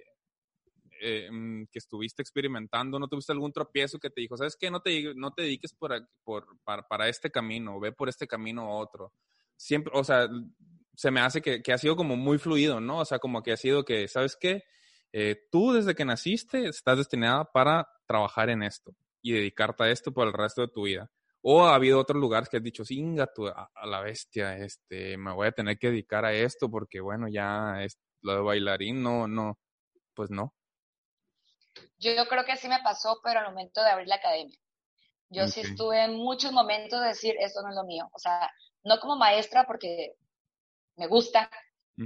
eh, mm, que estuviste experimentando, no tuviste algún tropiezo que te dijo, ¿sabes qué? No te, no te dediques por, por, para, este camino, ve por este camino u otro. Siempre, o sea, se me hace que, que, ha sido como muy fluido, ¿no? O sea, como que ha sido que, ¿sabes qué? Eh, tú desde que naciste estás destinada para trabajar en esto y dedicarte a esto por el resto de tu vida. O ha habido otros lugares que has dicho, singa tú, a, la bestia, este, me voy a tener que dedicar a esto porque, bueno, ya es, lo de bailarín, no, no, pues no. Yo creo que sí me pasó, pero al momento de abrir la academia. Yo sí estuve en muchos momentos de decir, esto no es lo mío. O sea, no como maestra porque me gusta,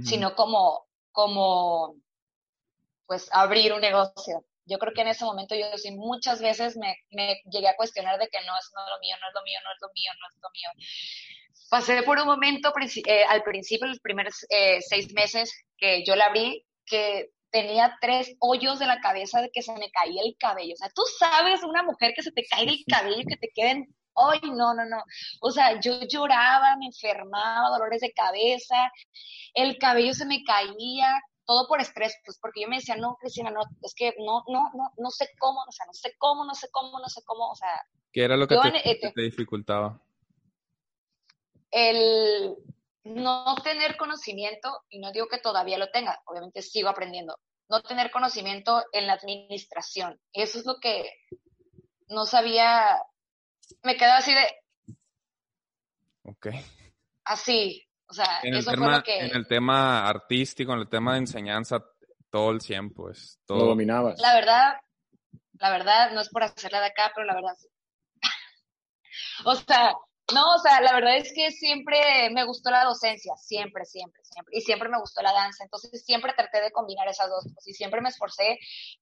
sino como, como, pues, abrir un negocio. Yo creo que en ese momento yo sí muchas veces me, me llegué a cuestionar de que no, eso no es lo mío, no es lo mío, no es lo mío, no es lo mío. Pasé por un momento, eh, al principio, los primeros eh, seis meses que yo la abrí, que tenía tres hoyos de la cabeza de que se me caía el cabello. O sea, tú sabes, una mujer que se te cae el cabello, que te queden, ay, no, no, no. O sea, yo lloraba, me enfermaba, dolores de cabeza, el cabello se me caía, todo por estrés, pues porque yo me decía, no, Cristina, no, es que no, no, no, no sé cómo, o sea, no sé cómo, no sé cómo, no sé cómo, o sea. ¿Qué era lo que te, eh, te dificultaba? El, no tener conocimiento, y no digo que todavía lo tenga, obviamente sigo aprendiendo, no tener conocimiento en la administración. Eso es lo que no sabía, me quedaba así de... Ok. Así, o sea, en eso fue lo que... En el tema artístico, en el tema de enseñanza, todo el tiempo, es todo... Lo dominabas. La verdad, la verdad, no es por hacerla de acá, pero la verdad <laughs> o sea, no, o sea, la verdad es que siempre me gustó la docencia, siempre, siempre, siempre. Y siempre me gustó la danza. Entonces siempre traté de combinar esas dos cosas y siempre me esforcé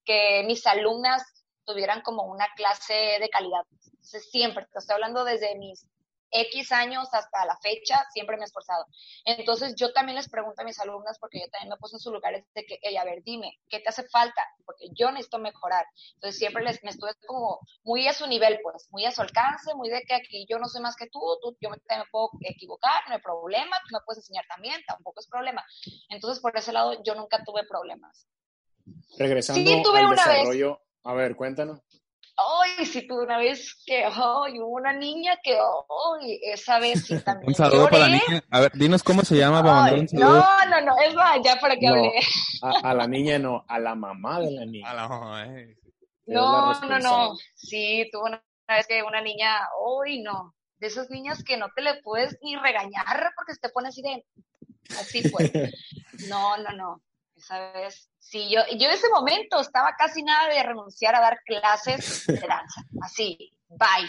que mis alumnas tuvieran como una clase de calidad. Entonces siempre, te estoy hablando desde mis X años hasta la fecha, siempre me he esforzado. Entonces, yo también les pregunto a mis alumnas, porque yo también me puse en sus lugares, de que, a ver, dime, ¿qué te hace falta? Porque yo necesito mejorar. Entonces, siempre les, me estuve como muy a su nivel, pues, muy a su alcance, muy de que aquí yo no soy más que tú, tú yo me, me puedo equivocar, no hay problema, tú me puedes enseñar también, tampoco es problema. Entonces, por ese lado, yo nunca tuve problemas. Regresando sí, tuve al una desarrollo, vez. a ver, cuéntanos ay, si tuve una vez que, ay, hubo una niña que, ay, esa vez sí <laughs> también. un saludo para la niña. A ver, dinos cómo se llama para mandar un saludo. No, no, no, es más, ya para que hable. A, la niña no, a la mamá de la niña. A la mamá, eh. No, no, no. Sí, tuvo una vez que una niña, ay, no, de esas niñas que no te le puedes ni regañar porque se te pone así de, así pues. <laughs> No, no, no. Esa vez Sí, yo, yo en ese momento estaba casi nada de renunciar a dar clases de danza. <laughs> Así, bye.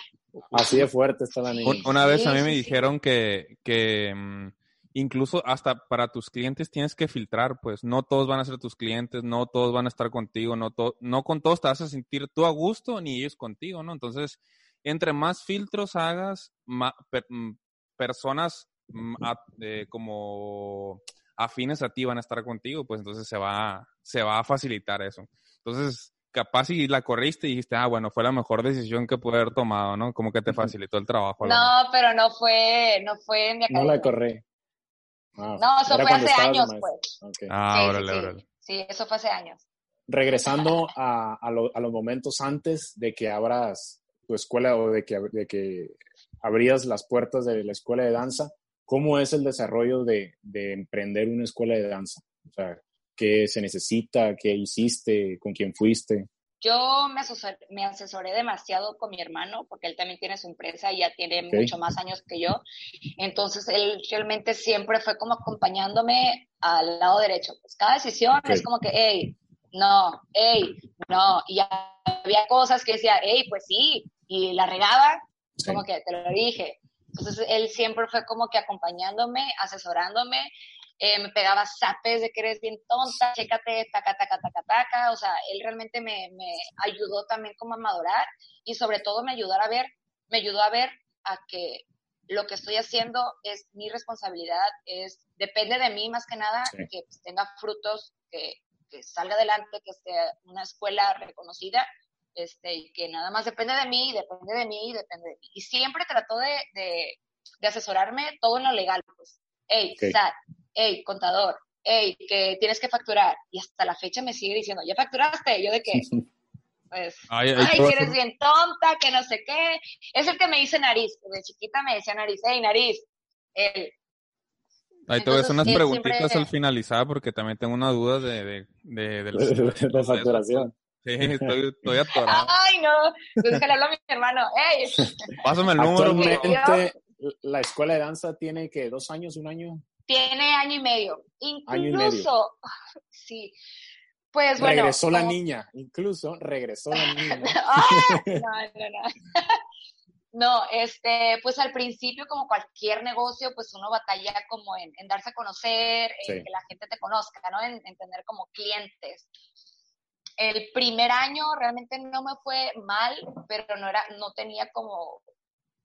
Así de fuerte está la niña. Una vez a mí me dijeron que, que mm, incluso hasta para tus clientes tienes que filtrar, pues no todos van a ser tus clientes, no todos van a estar contigo, no, no con todos te vas a sentir tú a gusto ni ellos contigo, ¿no? Entonces, entre más filtros hagas, más, mm, personas mm, eh, como afines a ti van a estar contigo, pues entonces se va, se va a facilitar eso. Entonces, capaz si la corriste y dijiste, ah, bueno, fue la mejor decisión que pude haber tomado, ¿no? Como que te facilitó el trabajo. No, pero no fue, no fue mi academia. No la corrí. Ah, no, eso fue hace años, pues. Ah, órale, órale. Sí, eso fue hace años. Regresando a, a, a, los momentos antes de que abras tu escuela o de que, de que abrías las puertas de la escuela de danza, ¿Cómo es el desarrollo de, emprender una escuela de danza? O sea, ¿qué se necesita? ¿Qué hiciste? ¿Con quién fuiste? yo me asesoré, me asesoré demasiado con mi hermano, porque él también tiene su empresa y ya tiene mucho más años que yo. Entonces, él realmente siempre fue como acompañándome al lado derecho. Pues cada decisión es como que, hey, no, hey, no. Y había cosas que decía, hey, pues sí, y la regaba, como que te lo dije. Entonces, él siempre fue como que acompañándome, asesorándome, eh, me pegaba zapes de que eres bien tonta, chécate, taca, taca, taca, taca, o sea, él realmente me, me ayudó también como a madurar y sobre todo me ayudó a ver, me ayudó a ver a que lo que estoy haciendo es mi responsabilidad, es depende de mí más que nada, que pues, tenga frutos, que, que, salga adelante, que sea una escuela reconocida, este, y que nada más depende de mí, depende de mí, depende de mí. Y siempre trató de, de, de asesorarme todo en lo legal, pues, hey, okay hey, contador, hey, que tienes que facturar. Y hasta la fecha me sigue diciendo, ¿ya facturaste? yo de qué? <laughs> Pues, ay, que eres bien tonta, que no sé qué. Es el que me dice nariz. De chiquita me decía nariz, hey, nariz. Él. Ahí te voy a hacer unas preguntitas al finalizar porque también tengo una duda de, de, de, de, <laughs> facturación. Sí, estoy, estoy atorado. <laughs> Ay, no. Pues déjale hablar a mi hermano. <laughs> Pásame el número. Actualmente, la escuela de danza tiene que dos años, un año. Tiene año y medio. Incluso, <laughs> sí. Pues bueno. Regresó la niña, incluso regresó la niña. no, no, no. No, este, pues al principio, como cualquier negocio, pues uno batalla como en, darse a conocer, en que la gente te conozca, ¿no? En, en, tener como clientes. El primer año realmente no me fue mal, pero no era, no tenía como,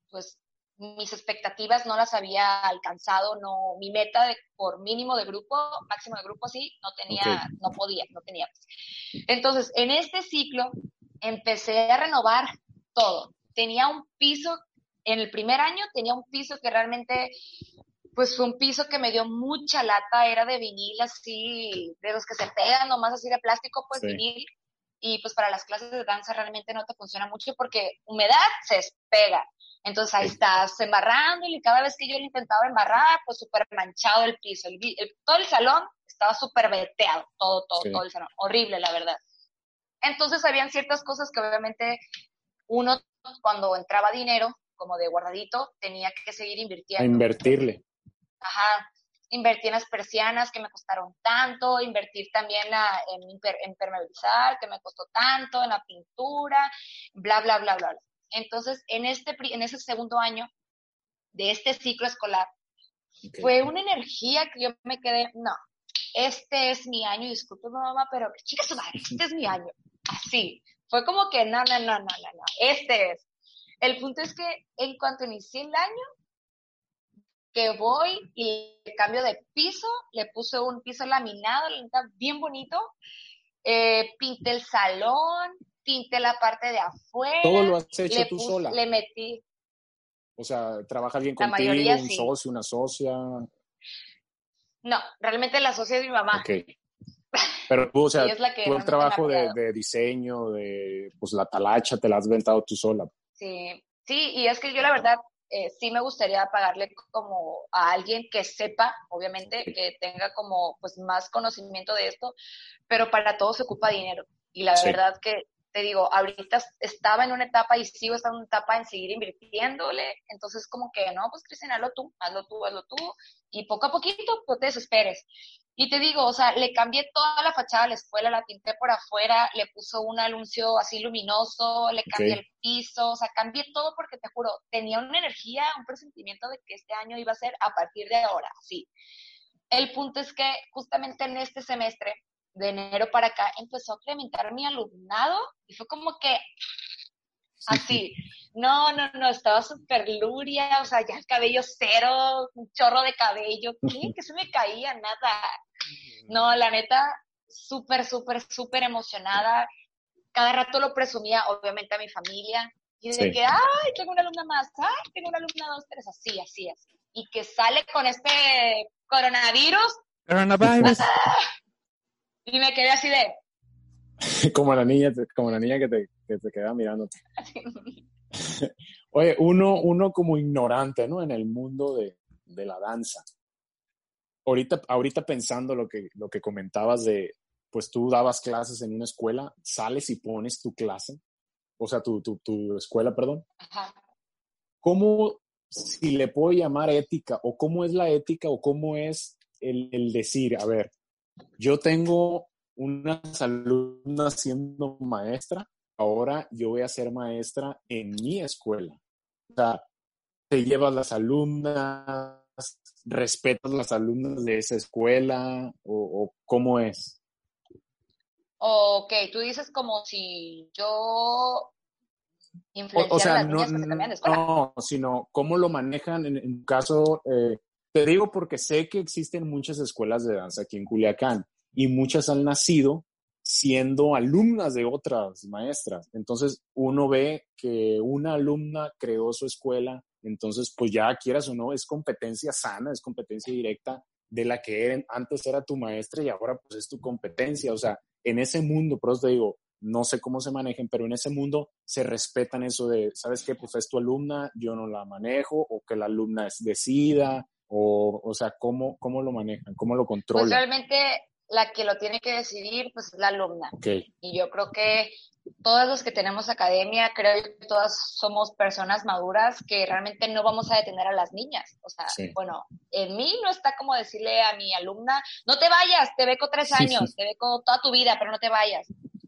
pues, mis expectativas no las había alcanzado, no, mi meta de, por mínimo de grupo, máximo de grupo sí, no tenía, no podía, no tenía. Entonces, en este ciclo empecé a renovar todo. Tenía un piso, en el primer año tenía un piso que realmente, pues fue un piso que me dio mucha lata, era de vinil así, de los que se pegan nomás así de plástico, pues vinil. Y pues para las clases de danza realmente no te funciona mucho porque humedad se despega entonces ahí estás embarrando y cada vez que yo lo intentaba embarrar, pues súper manchado el piso. El, todo el salón estaba súper veteado, todo, todo, todo el salón. Horrible, la verdad. Entonces habían ciertas cosas que obviamente uno cuando entraba dinero, como de guardadito, tenía que seguir invirtiendo. A invertirle. Ajá. Invertí en las persianas que me costaron tanto, invertir también en, en impermeabilizar, que me costó tanto, en la pintura, bla, bla, bla, bla. bla. Entonces, en, este, en ese segundo año de este ciclo escolar, fue una energía que yo me quedé, no, este es mi año, disculpe mamá, pero chica su madre, este es mi <laughs> año. Así, fue como que no, no, no, no, no, no, este es. El punto es que en cuanto inicié el año, que voy y le cambio de piso, le puse un piso laminado, bien bonito, eh, pinté el salón, pinté la parte de afuera. Todo lo has hecho tú sola. Le metí. O sea, ¿trabaja bien contigo, un socio, una socia? No, realmente la socia es mi mamá. Ok. Pero tú, o <laughs> sea, tú el trabajo de, diseño, de pues la talacha, te la has inventado tú sola. Sí, sí, y es que yo la verdad eh, sí me gustaría pagarle como a alguien que sepa, obviamente, que tenga como pues más conocimiento de esto, pero para todo se ocupa dinero. Y la verdad que te digo, ahorita estaba en una etapa y sigo estando en una etapa en seguir invirtiéndole, entonces como que, no, pues Cristina, hazlo tú, hazlo tú, hazlo tú, y poco a poquito, pues te desesperes. Y te digo, o sea, le cambié toda la fachada a la escuela, la pinté por afuera, le puso un anuncio así luminoso, le cambié el piso, o sea, cambié todo porque te juro, tenía una energía, un presentimiento de que este año iba a ser a partir de ahora, sí. El punto es que justamente en este semestre de enero para acá empezó a incrementar mi alumnado y fue como que así. No, no, no, estaba súper luria, o sea, ya el cabello cero, un chorro de cabello, ¿qué? <laughs> Que se me caía, nada. No, la neta, súper, súper, súper emocionada. Cada rato lo presumía, obviamente, a mi familia. Y de que, ay, tengo una alumna más, ay, tengo una alumna dos, tres, así, así, así. Y que sale con este coronavirus. Coronavirus. <laughs> Y me quedé así de... <laughs> como la niña, como la niña que te, que te queda mirando. <laughs> Oye, uno, uno como ignorante, ¿no? En el mundo de, de la danza. Ahorita, ahorita pensando lo que, lo que comentabas de, pues tú dabas clases en una escuela, sales y pones tu clase, o sea, tu, tu, tu escuela, perdón. Ajá. ¿Cómo, si le puedo llamar ética, o cómo es la ética, o cómo es el, el decir, a ver, yo tengo unas alumnas siendo maestra, ahora yo voy a ser maestra en mi escuela. O sea, te llevas las alumnas, respetas las alumnas de esa escuela, o, o cómo es. Ok, tú dices como si yo O, sea, no, no, sino cómo lo manejan en, en caso, eh, te digo porque sé que existen muchas escuelas de danza aquí en Culiacán y muchas han nacido siendo alumnas de otras maestras. Entonces uno ve que una alumna creó su escuela, entonces pues ya quieras o no, es competencia sana, es competencia directa de la que antes era tu maestra y ahora pues es tu competencia. O sea, en ese mundo, por eso te digo, no sé cómo se manejen, pero en ese mundo se respetan eso de, ¿sabes qué? Pues es tu alumna, yo no la manejo, o que la alumna es decida, o, o sea, ¿cómo, ¿cómo lo manejan? ¿Cómo lo Pues controlan? realmente la que lo tiene que decidir pues es la alumna. Y yo creo que todos los que tenemos academia, creo que todas somos personas maduras que realmente no vamos a detener a las niñas. O sea, Sí. bueno, en mí no está como decirle a mi alumna, no te vayas, te beco tres años, sí. te beco toda tu vida, pero no te vayas.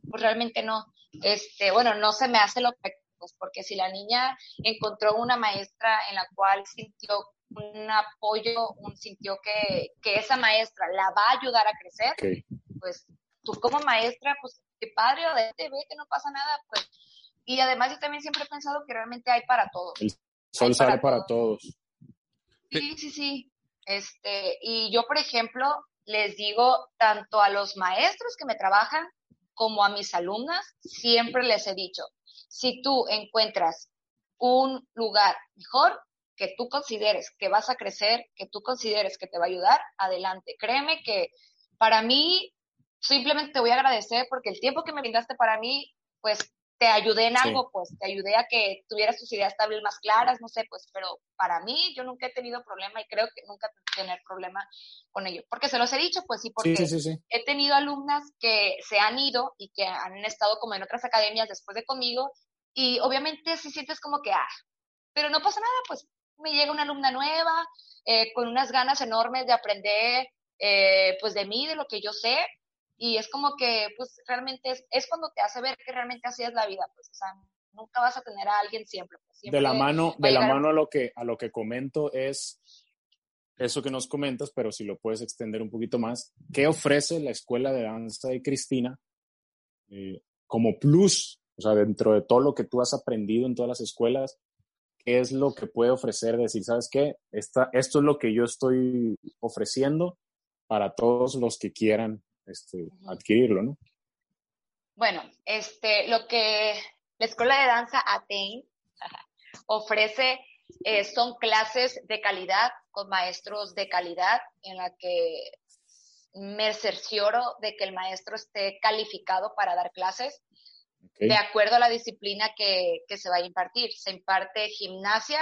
Pues realmente no. Este, bueno, no se me hace lo correcto, pues, porque si la niña encontró una maestra en la cual sintió un apoyo, un, sintió que, que esa maestra la va a ayudar a crecer, pues tú como maestra, pues qué padre, o vete, vete, no pasa nada, pues. Y además yo también siempre he pensado que realmente hay para todos. Sol Hay sale para para todos. todos. Sí, sí, sí. Este, y yo, por ejemplo, les digo tanto a los maestros que me trabajan como a mis alumnas, siempre les he dicho, si tú encuentras un lugar mejor que tú consideres que vas a crecer, que tú consideres que te va a ayudar, adelante. Créeme que para mí simplemente te voy a agradecer porque el tiempo que me brindaste para mí, pues te ayudé en Sí. algo, pues te ayudé a que tuvieras tus ideas tal vez más claras, no sé, pues, pero para mí yo nunca he tenido problema y creo que nunca tener problema con ello. Porque se los he dicho, pues sí, porque sí, sí. he tenido alumnas que se han ido y que han estado como en otras academias después de conmigo y obviamente si sientes como que, ah, pero no pasa nada, pues me llega una alumna nueva eh, con unas ganas enormes de aprender, eh, pues de mí, de lo que yo sé y es como que, pues realmente es, es cuando te hace ver que realmente así es la vida, pues, o sea, nunca vas a tener a alguien siempre. Pues, De la siempre mano, de la mano a lo que a lo que comento es eso que nos comentas, pero si lo puedes extender un poquito más, ¿qué ofrece la escuela de danza de Cristina eh, como plus? O sea, dentro de todo lo que tú has aprendido en todas las escuelas, ¿qué es lo que puede ofrecer? Decir, ¿sabes qué? Esta, esto es lo que yo estoy ofreciendo para todos los que quieran este, adquirirlo, ¿no? Bueno, este, lo que la Escuela de Danza Attain <laughs> ofrece eh, son clases de calidad con maestros de calidad en la que me cercioro de que el maestro esté calificado para dar clases De acuerdo a la disciplina que, que se va a impartir. Se imparte gimnasia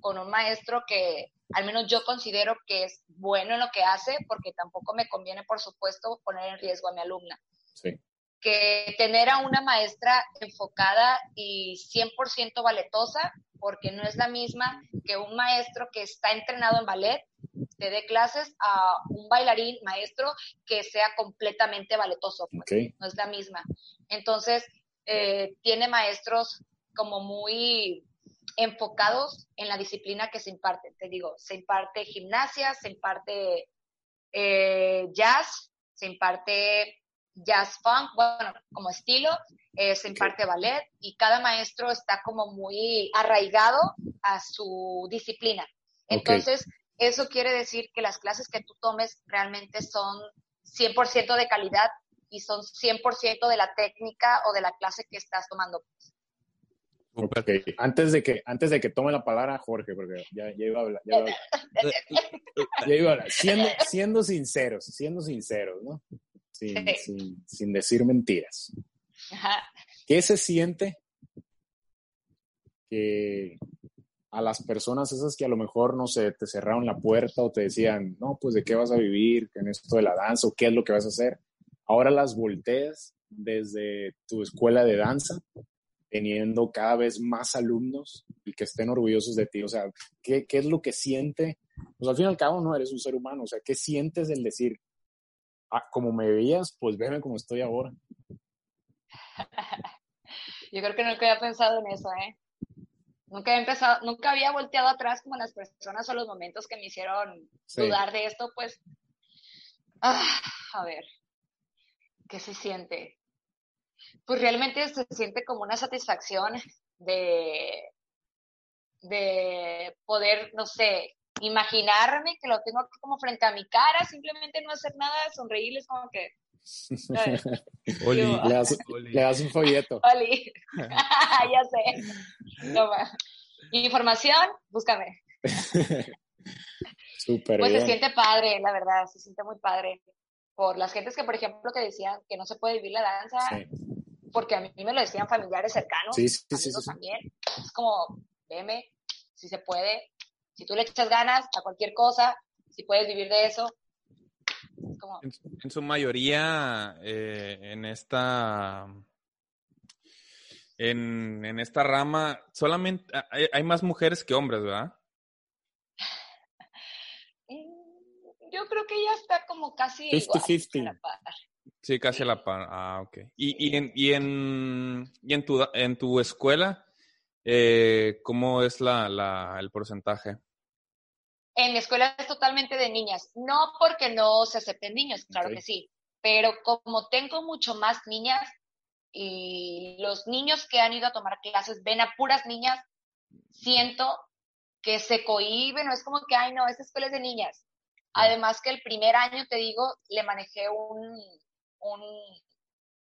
con un maestro que al menos yo considero que es bueno en lo que hace, porque tampoco me conviene, por supuesto, poner en riesgo a mi alumna Sí. que tener a una maestra enfocada y 100% baletosa, porque no es la misma que un maestro que está entrenado en ballet te dé clases a un bailarín maestro que sea completamente baletoso. pues, Ok. No es la misma. Entonces, eh, tiene maestros como muy enfocados en la disciplina que se imparte. Te digo, se imparte gimnasia, se imparte eh, jazz, se imparte jazz funk, bueno, como estilo, eh, se imparte ballet y cada maestro está como muy arraigado a su disciplina. Entonces, eso quiere decir que las clases que tú tomes realmente son 100% de calidad y son 100% de la técnica o de la clase que estás tomando. Ok. Antes de que, antes de que tome la palabra Jorge, porque ya, ya iba a hablar. Ya iba a hablar. Ya iba a hablar. Siendo, siendo sinceros, siendo sinceros, ¿no? Sin, Sí. sin, sin decir mentiras. Ajá. ¿Qué se siente que a las personas esas que a lo mejor, no sé, te cerraron la puerta o te decían, no, pues de qué vas a vivir en esto de la danza o qué es lo que vas a hacer? Ahora las volteas desde tu escuela de danza, teniendo cada vez más alumnos y que estén orgullosos de ti. O sea, ¿qué, qué es lo que siente? Pues al fin y al cabo no eres un ser humano. O sea, ¿qué sientes el decir, ah, como me veías, pues veme como estoy ahora? <laughs> Yo creo que nunca había pensado en eso, ¿eh? Nunca había empezado, nunca había volteado atrás como las personas o los momentos que me hicieron dudar de esto, pues. Ah, a ver, ¿qué se siente? Pues realmente se siente como una satisfacción de, de poder, no sé, imaginarme que lo tengo aquí como frente a mi cara, simplemente no hacer nada, sonreírles como que... <laughs> <laughs> Oli, le, das, un folleto. Oli, <laughs> ya sé. Información, búscame. Súper pues se siente padre, la verdad, se siente muy padre. Por las gentes que, por ejemplo, que decían que no se puede vivir la danza, porque a mí me lo decían familiares cercanos, sí, sí, sí, también. Es como, veme, si se puede, si tú le echas ganas a cualquier cosa, si puedes vivir de eso. En, su mayoría, eh, en esta en, en, esta rama, solamente hay, más mujeres que hombres, ¿verdad? Mm, yo creo que ya está como casi 50-50. Sí, casi a la par. Ah, ok. ¿Y, y, en, y, en, y en, tu, en tu escuela, eh, cómo es la, la, el porcentaje? En mi escuela es totalmente de niñas, no porque no se acepten niños, claro que sí, pero como tengo mucho más niñas y los niños que han ido a tomar clases ven a puras niñas, siento que se cohiben, no es como que, ay, no, esta escuela es de niñas. Además que el primer año, te digo, le manejé un, un,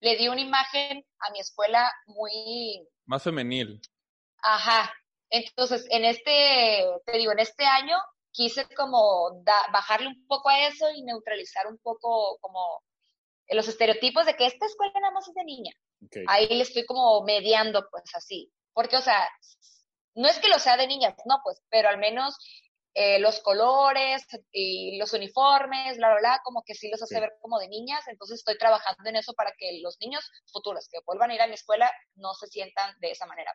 le di una imagen a mi escuela muy... Más femenil. Ajá. Entonces, en este, te digo, en este año quise como bajarle un poco a eso y neutralizar un poco como los estereotipos de que esta escuela nada más es de niña. Ahí le estoy como mediando, pues así. Porque, o sea, no es que lo sea de niñas, no, pues, pero al menos eh, los colores y los uniformes, bla, bla, bla, como que sí los hace ver como de niñas. Entonces estoy trabajando en eso para que los niños futuros que vuelvan a ir a mi escuela no se sientan de esa manera.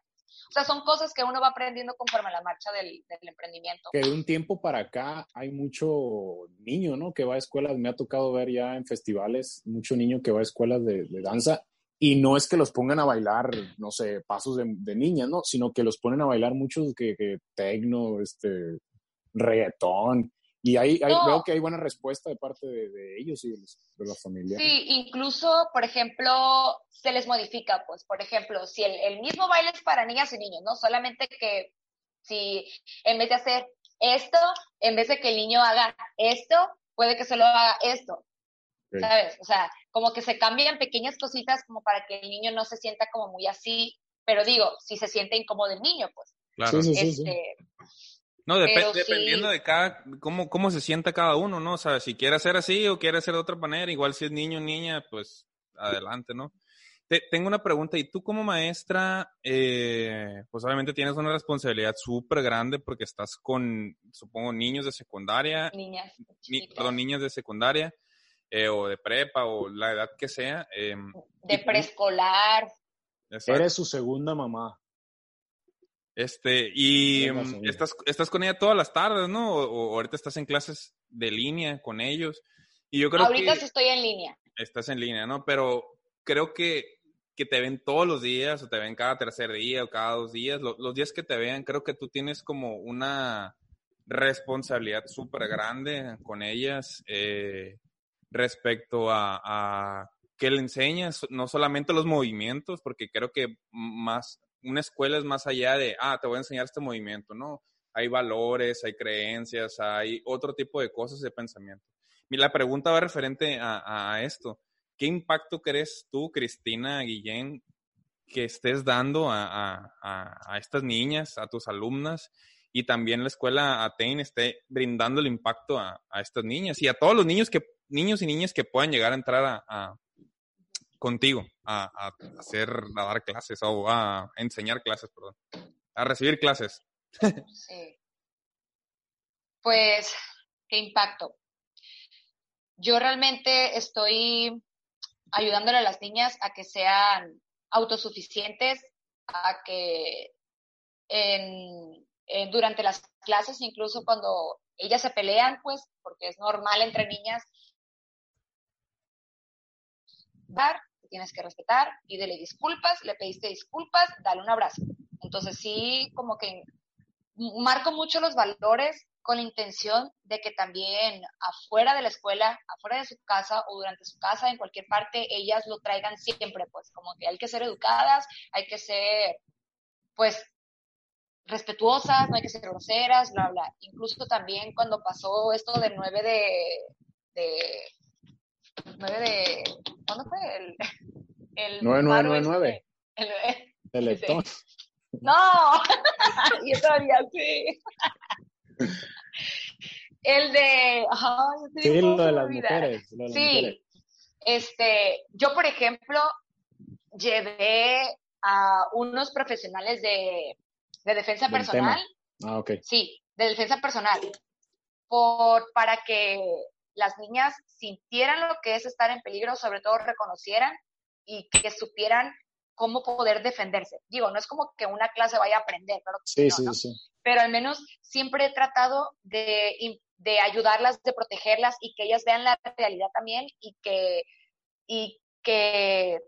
O sea, son cosas que uno va aprendiendo conforme a la marcha del, emprendimiento. Que de un tiempo para acá hay mucho niño, ¿no? Que va a escuelas, me ha tocado ver ya en festivales, mucho niño que va a escuelas de, danza y no es que los pongan a bailar, no sé, pasos de, de niñas, ¿no? Sino que los ponen a bailar muchos que, que tecno, este, reggaetón. Y ahí, veo que hay buena respuesta de parte de, ellos y de, la familia. Sí, incluso, por ejemplo, se les modifica, pues, por ejemplo, si el, mismo baile es para niñas y niños, ¿no? Solamente que si en vez de hacer esto, en vez de que el niño haga esto, puede que solo haga esto. ¿Sabes? O sea, como que se cambian pequeñas cositas como para que el niño no se sienta como muy así, pero digo, si se siente incómodo el niño, pues. Claro. este, no, dependiendo de cada, cómo, cómo se sienta cada uno, ¿no? O sea, si quiere hacer así o quiere hacer de otra manera, igual si es niño o niña, pues adelante, ¿no? Te, tengo una pregunta, y tú como maestra, eh, pues obviamente tienes una responsabilidad súper grande porque estás con, supongo, niños de secundaria. Niñas. perdón, niñas de secundaria eh, o de prepa o la edad que sea. Em, de preescolar. Eres su segunda mamá. Este, y mm, estás, estás con ella todas las tardes, ¿no? O, ahorita estás en clases de línea con ellos. Y yo creo ahorita sí estoy en línea. Estás en línea, ¿no? Pero creo que, que te ven todos los días, o te ven cada tercer día, o cada dos días. Los, días que te vean, creo que tú tienes como una responsabilidad súper grande con ellas eh, respecto a, a que le enseñas, no solamente los movimientos, porque creo que más una escuela es más allá de, ah, te voy a enseñar este movimiento, ¿no? Hay valores, hay creencias, hay otro tipo de cosas de pensamiento. Y la pregunta va referente a, esto. ¿Qué impacto crees tú, Cristina Guillén, que estés dando a, estas niñas, a tus alumnas, y también la escuela Aten esté brindando el impacto a, estas niñas y a todos los niños que niños y niñas que puedan llegar a entrar a, contigo a, hacer, a dar clases o a enseñar clases, perdón, a recibir clases. Sí. Pues, ¿qué impacto? Yo realmente estoy ayudándole a las niñas a que sean autosuficientes, a que en, durante las clases, incluso cuando ellas se pelean, pues, porque es normal entre niñas, dar, tienes que respetar, pídele disculpas, le pediste disculpas, dale un abrazo. Entonces sí, como que marco mucho los valores con la intención de que también afuera de la escuela, afuera de su casa o durante su casa, en cualquier parte, ellas lo traigan siempre, pues como que hay que ser educadas, hay que ser, pues, respetuosas, no hay que ser groseras, bla, bla. Incluso también cuando pasó esto del 9 de, de 9 de, ¿cuándo fue? El, el 9999. Este, el, el No, <laughs> yo todavía sí. El de. sí, lo de las mujeres. sí. Este, yo, por ejemplo, llevé a unos profesionales de, de defensa personal. Ah, ok. Sí, de defensa personal. Por, para que las niñas sintieran lo que es estar en peligro, sobre todo reconocieran y que supieran cómo poder defenderse. Digo, no es como que una clase vaya a aprender, pero, sí, sí, sí. pero al menos siempre he tratado de, de, ayudarlas, de protegerlas y que ellas vean la realidad también y que, y que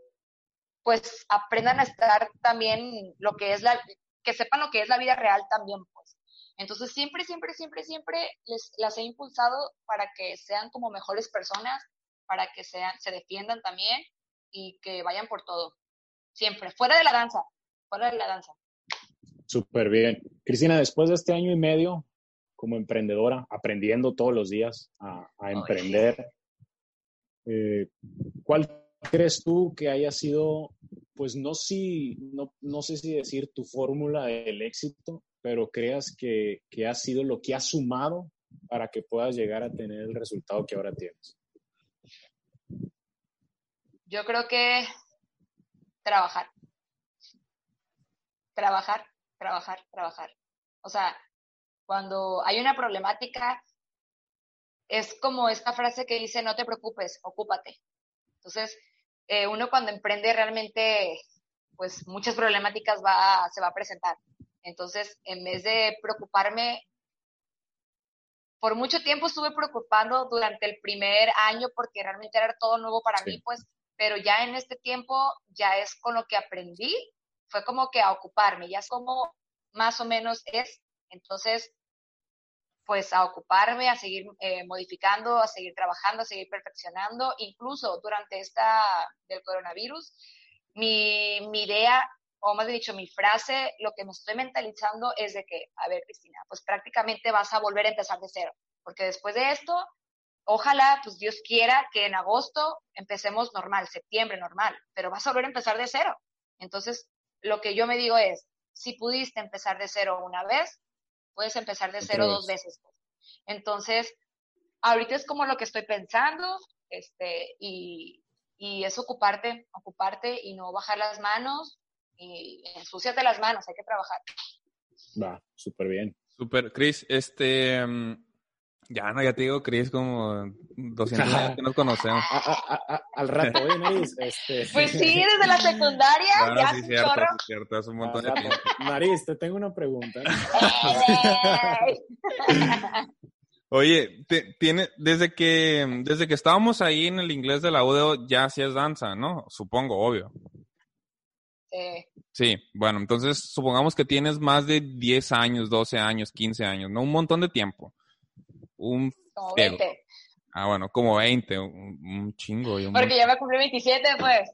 pues aprendan a estar también lo que es la, que sepan lo que es la vida real también, pues. Entonces siempre, siempre, siempre, siempre les, las he impulsado para que sean como mejores personas, para que sean, se defiendan también y que vayan por todo siempre, fuera de la danza, fuera de la danza. Súper bien. Cristina, después de este año y medio como emprendedora, aprendiendo todos los días a, emprender, eh, ¿cuál crees tú que haya sido, pues no, si, no, no sé si decir tu fórmula del éxito, pero creas que, que ha sido lo que ha sumado para que puedas llegar a tener el resultado que ahora tienes? Yo creo que trabajar. Trabajar, trabajar, trabajar. O sea, cuando hay una problemática, es como esta frase que dice, no te preocupes, ocúpate. Entonces, eh, uno cuando emprende realmente, pues muchas problemáticas va, se va a presentar. Entonces, en vez de preocuparme, por mucho tiempo estuve preocupando durante el primer año porque realmente era todo nuevo para mí, pues pero ya en este tiempo ya es con lo que aprendí, fue como que a ocuparme, ya es como más o menos es, entonces, pues a ocuparme, a seguir eh, modificando, a seguir trabajando, a seguir perfeccionando, incluso durante esta del coronavirus, mi, mi idea, o más dicho, mi frase, lo que me estoy mentalizando es de que, a ver, Cristina, pues prácticamente vas a volver a empezar de cero, porque después de esto ojalá, pues Dios quiera que en agosto empecemos normal, septiembre normal, pero vas a volver a empezar de cero. Entonces, lo que yo me digo es, si pudiste empezar de cero una vez, puedes empezar de cero dos veces. Entonces, ahorita es como lo que estoy pensando, este, y, y es ocuparte, ocuparte y no bajar las manos y ensuciate las manos, hay que trabajar. Va, súper bien. Súper, Cris, este, mm, ya, no, ya te digo, Cris, como 200 años que nos conocemos. <laughs> al rato, oye, Maris, este... Pues sí, desde la secundaria, ya sí, cierto, chorro. Sí, cierto, es un montón de tiempo. Maris, te tengo una pregunta. <laughs> Oye, tiene, desde que, desde que estábamos ahí en el inglés de la UDO, ya hacías danza, ¿no? Supongo, obvio. Sí. Sí, bueno, entonces supongamos que tienes más de 10 años, 12 años, 15 años, ¿no? Un montón de tiempo. Un como 20. Ah, bueno, como 20, un, chingo. Porque ya me cumplí 27, pues.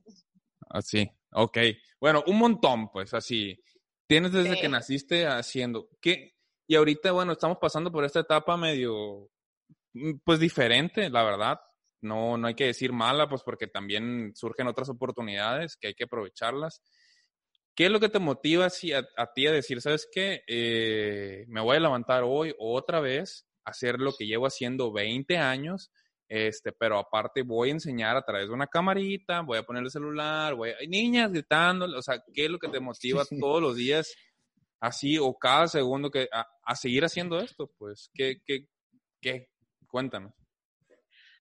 Así, ok. Bueno, un montón, pues, así. Tienes desde que naciste haciendo. ¿Qué? Y ahorita, bueno, estamos pasando por esta etapa medio, mm, pues, diferente, la verdad. No, no hay que decir mala, pues, porque también surgen otras oportunidades que hay que aprovecharlas. ¿Qué es lo que te motiva a, a ti a decir, sabes qué, eh, me voy a levantar hoy otra vez hacer lo que llevo haciendo 20 años, este, pero aparte voy a enseñar a través de una camarita, voy a poner el celular, voy a, niñas gritando, o sea, ¿qué es lo que te motiva <laughs> todos los días así o cada segundo que a, seguir haciendo esto? Pues, ¿qué, qué, qué? Cuéntanos.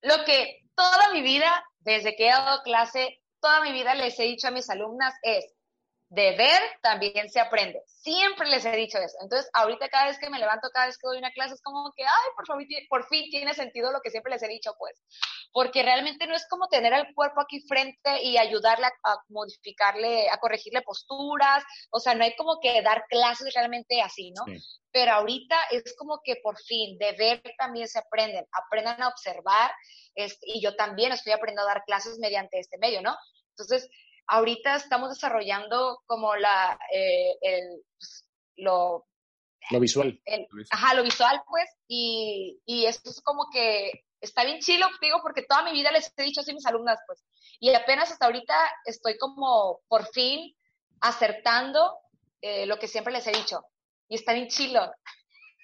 Lo que, toda mi vida, desde que he dado clase, toda mi vida les he dicho a mis alumnas es, de ver también se aprende. Siempre les he dicho eso. Entonces, ahorita cada vez que me levanto, cada vez que doy una clase, es como que, ay, por favor, por fin tiene sentido lo que siempre les he dicho, pues. Porque realmente no es como tener al cuerpo aquí frente y ayudarle a, modificarle, a corregirle posturas. O sea, no hay como que dar clases realmente así, ¿no? Pero ahorita es como que por fin, de ver también se aprenden. Aprendan a observar. Este, y yo también estoy aprendiendo a dar clases mediante este medio, ¿no? Entonces, ahorita estamos desarrollando como la, eh, el, pues, lo, lo visual. ajá, lo visual, pues, y, y esto es como que está bien chilo, digo, porque toda mi vida les he dicho así a mis alumnas, pues, y apenas hasta ahorita estoy como por fin acertando eh, lo que siempre les he dicho, y está bien chilo.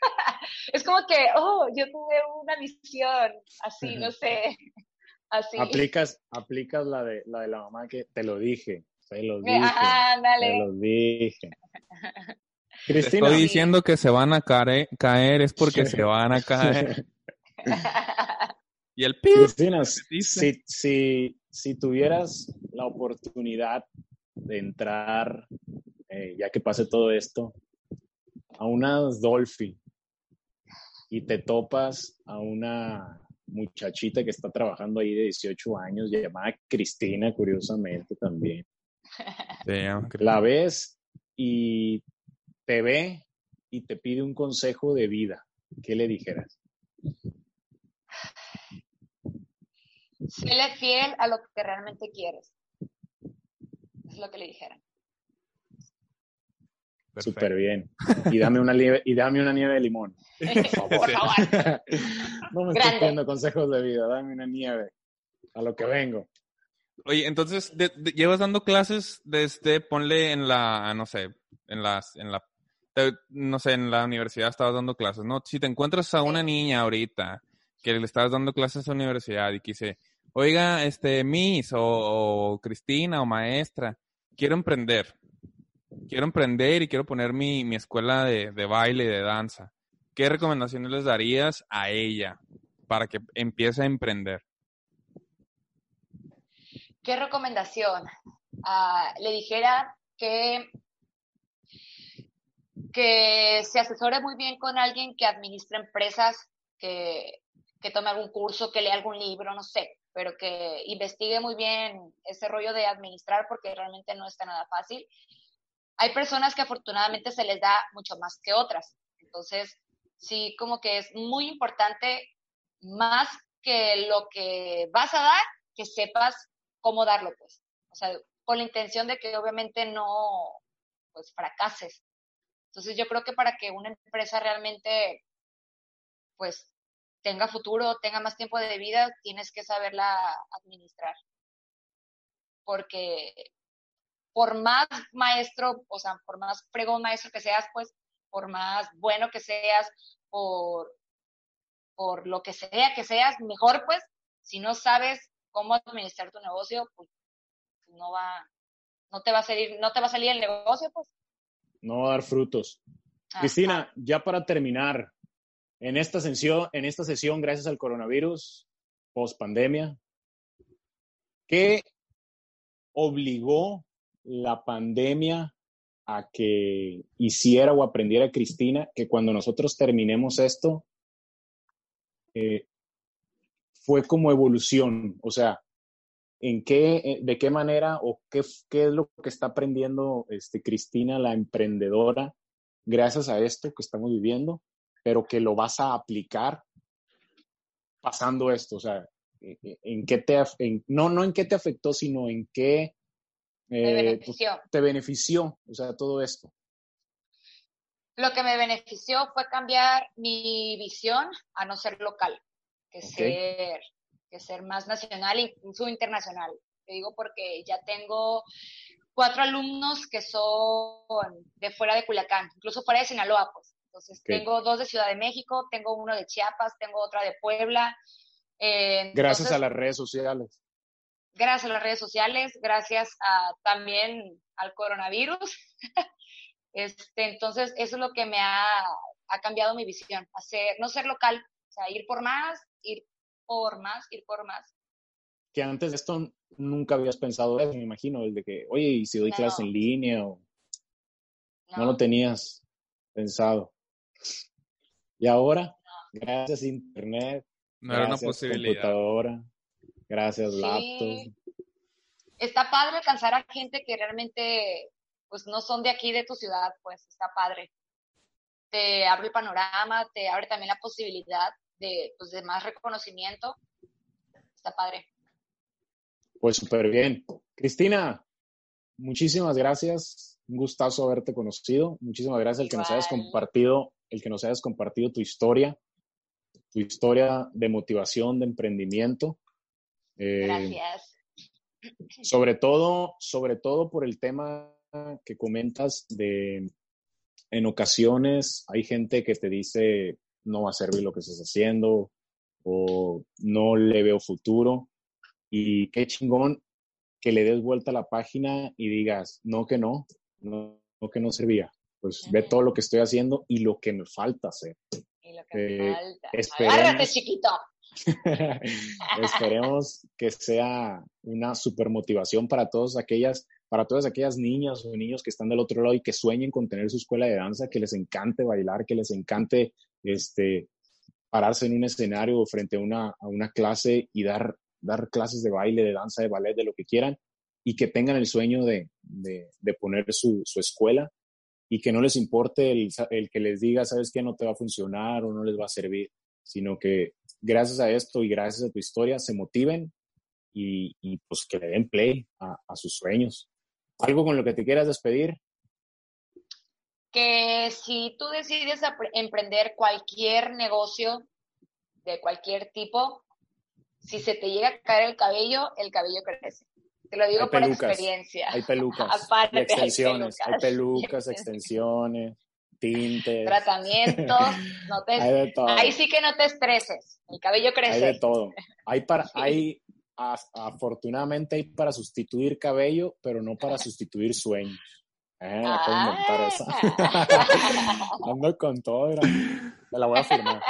<laughs> es como que, oh, yo tuve una visión, así, no sé. Aplicas, aplicas la de la de la mamá que te lo dije, te lo dije, te lo dije. <laughs> Cristina, estoy diciendo que se van a caer, caer es porque se van a caer. <laughs> <laughs> y el pip, Cristina, si, si, si, tuvieras la oportunidad de entrar, eh, ya que pase todo esto, a una Dolphy y te topas a una muchachita que está trabajando ahí de 18 años, llamada Cristina, curiosamente también. la ves y te ve y te pide un consejo de vida. ¿Qué le dijeras? Séle fiel a lo que realmente quieres. Es lo que le dijera. Súper bien. Y dame una nieve, y dame una nieve de limón. <laughs> Por favor. no me estoy pidiendo consejos de vida, dame una nieve. A lo que vengo. Oye, entonces, llevas dando clases desde, ponle en la, no sé, en las, en la, no sé, en la universidad estabas dando clases, ¿no? Si te encuentras a una niña ahorita que le estás dando clases a la universidad y quise, oiga, este, Miss o, o Cristina o maestra, quiero emprender quiero emprender y quiero poner mi, mi escuela de, baile y de danza. ¿Qué recomendaciones les darías a ella para que empiece a emprender? ¿Qué recomendación? Ah, le dijera que, que se asesore muy bien con alguien que administre empresas, que, que tome algún curso, que lea algún libro, no sé, pero que investigue muy bien ese rollo de administrar porque realmente no está nada fácil hay personas que afortunadamente se les da mucho más que otras. Entonces, sí, como que es muy importante, más que lo que vas a dar, que sepas cómo darlo, pues. O sea, con la intención de que obviamente no, pues, fracases. Entonces, yo creo que para que una empresa realmente, pues, tenga futuro, tenga más tiempo de vida, tienes que saberla administrar. Porque por más maestro, o sea, por más pregón maestro que seas, pues, por más bueno que seas, por, por lo que sea que seas, mejor, pues, si no sabes cómo administrar tu negocio, pues, no va, no te va a salir, no te va a salir el negocio, pues. No va a dar frutos. Cristina, ya para terminar, en esta sesión, en esta sesión, gracias al coronavirus, post pandemia, ¿qué obligó la pandemia a que hiciera o aprendiera Cristina que cuando nosotros terminemos esto, eh, fue como evolución, o sea, en qué, eh, de qué manera o qué, qué es lo que está aprendiendo este, Cristina, la emprendedora, gracias a esto que estamos viviendo, pero que lo vas a aplicar pasando esto, o sea, eh, en qué te, no, no en qué te afectó, sino en qué eh, benefició. te benefició, o sea, todo esto. Lo que me benefició fue cambiar mi visión a no ser local, que, ser, que ser más nacional e incluso internacional. Te digo porque ya tengo cuatro alumnos que son de fuera de Culiacán, incluso fuera de Sinaloa, pues. Entonces, tengo dos de Ciudad de México, tengo uno de Chiapas, tengo otra de Puebla. Eh, gracias a las redes sociales gracias a las redes sociales, gracias a, también al coronavirus. <laughs> este, entonces, eso es lo que me ha, ha, cambiado mi visión, hacer, no ser local, o sea, ir por más, ir por más, ir por más. que antes de esto nunca habías pensado eso, me imagino, el de que, oye, ¿y si doy No. clases en línea o no. No, lo tenías pensado? Y ahora, gracias a internet, No era una gracias posibilidad. computadora, gracias Sí. laptop. está padre alcanzar a gente que realmente pues no son de aquí de tu ciudad, pues está padre. Te abre el panorama, te abre también la posibilidad de, pues, de más reconocimiento. Está padre. Pues súper bien. Cristina, muchísimas gracias. Un gustazo haberte conocido. Muchísimas gracias el que nos hayas compartido, el que nos hayas compartido tu historia, tu historia de motivación, de emprendimiento. Eh, Gracias. sobre todo, sobre todo por el tema que comentas de en ocasiones hay gente que te dice no va a servir lo que estás haciendo o no le veo futuro y qué chingón que le des vuelta a la página y digas no que no, no, no que no servía. Pues ve todo lo que estoy haciendo y lo que me falta hacer. Y lo que me eh, falta. Agárrate, chiquito. <laughs> Esperemos que sea una super motivación para todas aquellas, para todas aquellas niñas o niños que están del otro lado y que sueñen con tener su escuela de danza, que les encante bailar, que les encante este, pararse en un escenario frente a una, a una clase y dar, dar clases de baile, de danza, de ballet, de lo que quieran, y que tengan el sueño de, de, de poner su, su escuela y que no les importe el, el que les diga, sabes que no te va a funcionar o no les va a servir, sino que gracias a esto y gracias a tu historia se motiven y, y pues que le den play a, a, sus sueños. ¿Algo con lo que te quieras despedir? Que si tú decides emprender cualquier negocio de cualquier tipo, si se te llega a caer el cabello, el cabello crece. Te lo digo hay por pelucas, experiencia. Hay pelucas, <laughs> Aparte, extensiones, hay pelucas, extensiones, tintes. Tratamientos, <laughs> no te, hay de todo. ahí sí que no te estreses, el cabello crece. Hay de todo. Hay para, sí. hay, afortunadamente hay para sustituir cabello, pero no para <laughs> sustituir sueños. Eh, la puedo inventar esa. <laughs> Ando con todo, mira. me la voy a firmar.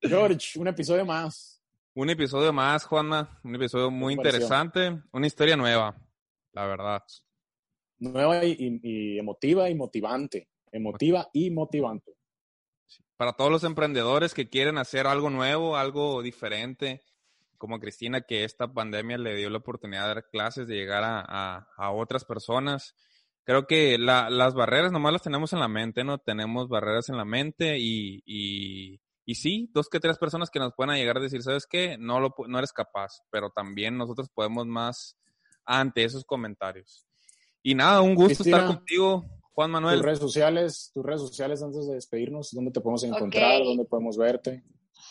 George, un episodio más. Un episodio más, Juanma. Un episodio muy interesante. Una historia nueva, la verdad. Nueva y, y, emotiva y motivante. Emotiva y motivante. Para todos los emprendedores que quieren hacer algo nuevo, algo diferente, como Cristina, que esta pandemia le dio la oportunidad de dar clases, de llegar a, a, a otras personas. Creo que la, las barreras nomás las tenemos en la mente, ¿no? Tenemos barreras en la mente y, y y sí, dos que tres personas que nos puedan llegar a decir, ¿sabes qué? No, lo, no eres capaz, pero también nosotros podemos más ante esos comentarios. Y nada, un gusto Cristina, estar contigo, Juan Manuel. Tus redes sociales, tus redes sociales antes de despedirnos, ¿dónde te podemos encontrar? Okay. ¿Dónde podemos verte?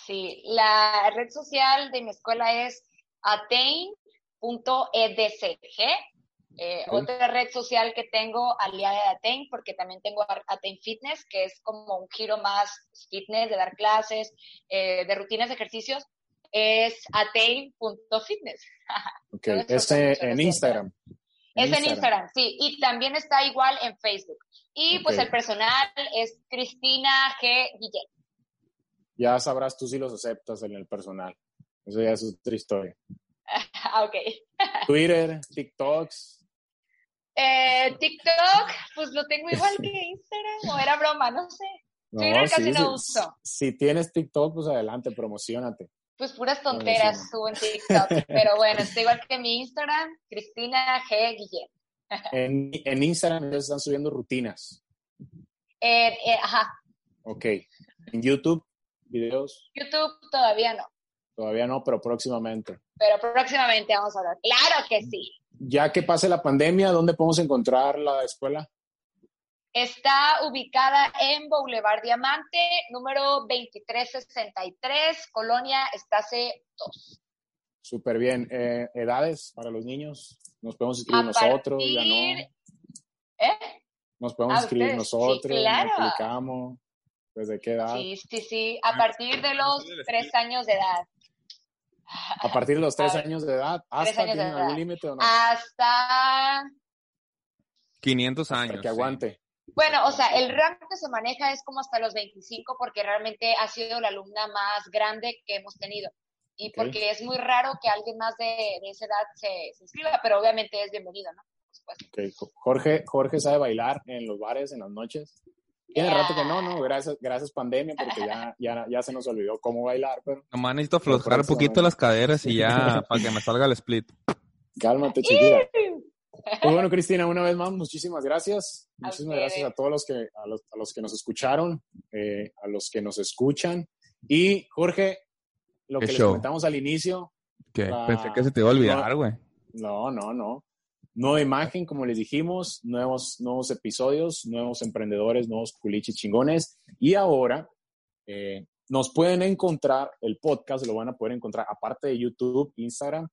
Sí, la red social de mi escuela es atain.edcg. Eh, okay. Otra red social que tengo aliada de Aten, porque también tengo Aten Fitness, que es como un giro más fitness, de dar clases, eh, de rutinas de ejercicios, es aten.fitness. <laughs> Ok, es en Instagram. En es Instagram. en Instagram, sí, y también está igual en Facebook. Y okay. pues el personal es Cristina G. Guillén. Ya sabrás tú si los aceptas en el personal. Eso ya es otra historia. <laughs> ok. <laughs> Twitter, TikToks. Eh, TikTok, pues lo tengo igual que <laughs> Instagram, o era broma, no sé. No, Twitter casi no sí, uso. Si tienes TikTok, pues adelante, promocionate. Pues puras tonteras subo en <laughs> TikTok, pero bueno, estoy igual que mi Instagram, Cristina G. Guillén. En, en Instagram ya están subiendo rutinas. Eh, eh, ajá. Ok. En YouTube, videos. YouTube todavía no. Todavía no, pero próximamente. Pero próximamente vamos a hablar. Claro que sí. Ya que pase la pandemia, ¿dónde podemos encontrar la escuela? Está ubicada en Boulevard Diamante, número 2363, Colonia Estase 2. Súper bien. Eh, ¿Edades para los niños? ¿Nos podemos inscribir nosotros? Partir... ¿Ya no? ¿Eh? ¿Nos podemos inscribir ustedes? nosotros? Sí, claro. ¿Desde qué edad? Sí, sí, sí. A partir de los tres años de edad. A partir de los tres años de edad, ¿hasta años tienen de algún límite o no? Hasta 500 años. que aguante. Bueno, o sea, el rango que se maneja es como hasta los 25 porque realmente ha sido la alumna más grande que hemos tenido. Y porque es muy raro que alguien más de, de esa edad se, se inscriba, pero obviamente es bienvenido, ¿no? Por supuesto. Ok, Jorge, Jorge sabe bailar en los bares en las noches. Tiene Yeah. rato que no, no, gracias, gracias pandemia, porque ya, ya, ya se nos olvidó cómo bailar, pero Nomás necesito aflojar un poquito las caderas y ya <laughs> para que me salga el split. cálmate, chiquita. Pues bueno, Cristina, una vez más, muchísimas gracias. Muchísimas gracias a todos los que, a los, a los que nos escucharon, eh, a los que nos escuchan. Y Jorge, lo Qué que les show. comentamos al inicio, Que Ah, pensé que se te iba a olvidar, güey. no, no, no. Nueva imagen, como les dijimos, nuevos, nuevos episodios, nuevos emprendedores, nuevos culichis chingones. Y ahora eh, nos pueden encontrar, el podcast lo van a poder encontrar, aparte de YouTube, Instagram,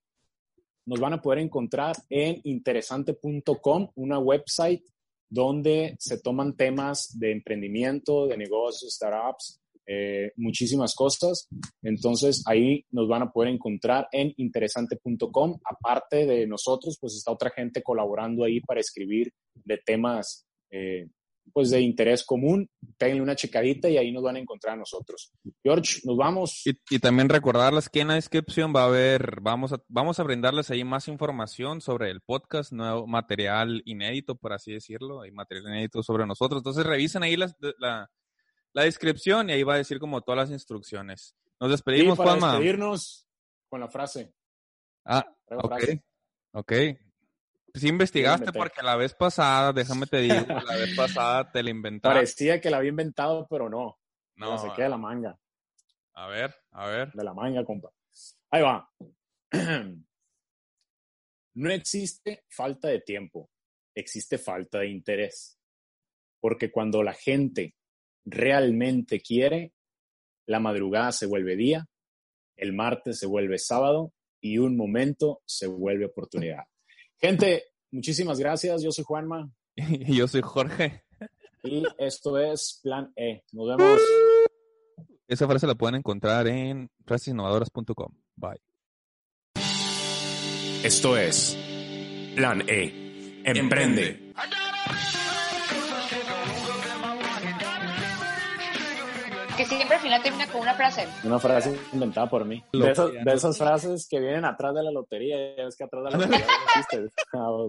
nos van a poder encontrar en interesante.com, una website donde se toman temas de emprendimiento, de negocios, startups, eh, muchísimas cosas. Entonces ahí nos van a poder encontrar en interesante.com. Aparte de nosotros, pues está otra gente colaborando ahí para escribir de temas eh, pues de interés común. Péguenle una checadita y ahí nos van a encontrar a nosotros. George, nos vamos. Y, y también recordarles que en la descripción va a haber, vamos a, vamos a brindarles ahí más información sobre el podcast, nuevo material inédito, por así decirlo, hay material inédito sobre nosotros. Entonces revisen ahí las- la, la descripción y ahí va a decir como todas las instrucciones. Nos Y despedimos, para Juanma. despedirnos con la frase. Ah, ok, frase. ok. Sí investigaste porque la vez pasada, déjame te digo, <laughs> la vez pasada te la inventaste. Parecía que la había inventado, pero no. No, se queda la manga. a ver, a ver. de la manga, compa. Ahí va. <clears throat> No existe falta de tiempo, existe falta de interés. Porque cuando la gente realmente quiere, la madrugada se vuelve día, el martes se vuelve sábado y un momento se vuelve oportunidad. Gente, muchísimas gracias. Yo soy Juanma Y <laughs> yo soy Jorge. y esto es Plan E. Nos vemos. Esa frase la pueden encontrar en frasesinnovadoras.com. Bye. Esto es Plan E. Emprende. Que siempre al final termina con una frase. Una frase inventada por mí. De esas, de esas frases que vienen atrás de la lotería. Ya ves que atrás de la lotería <laughs> no existe. Ah, bueno.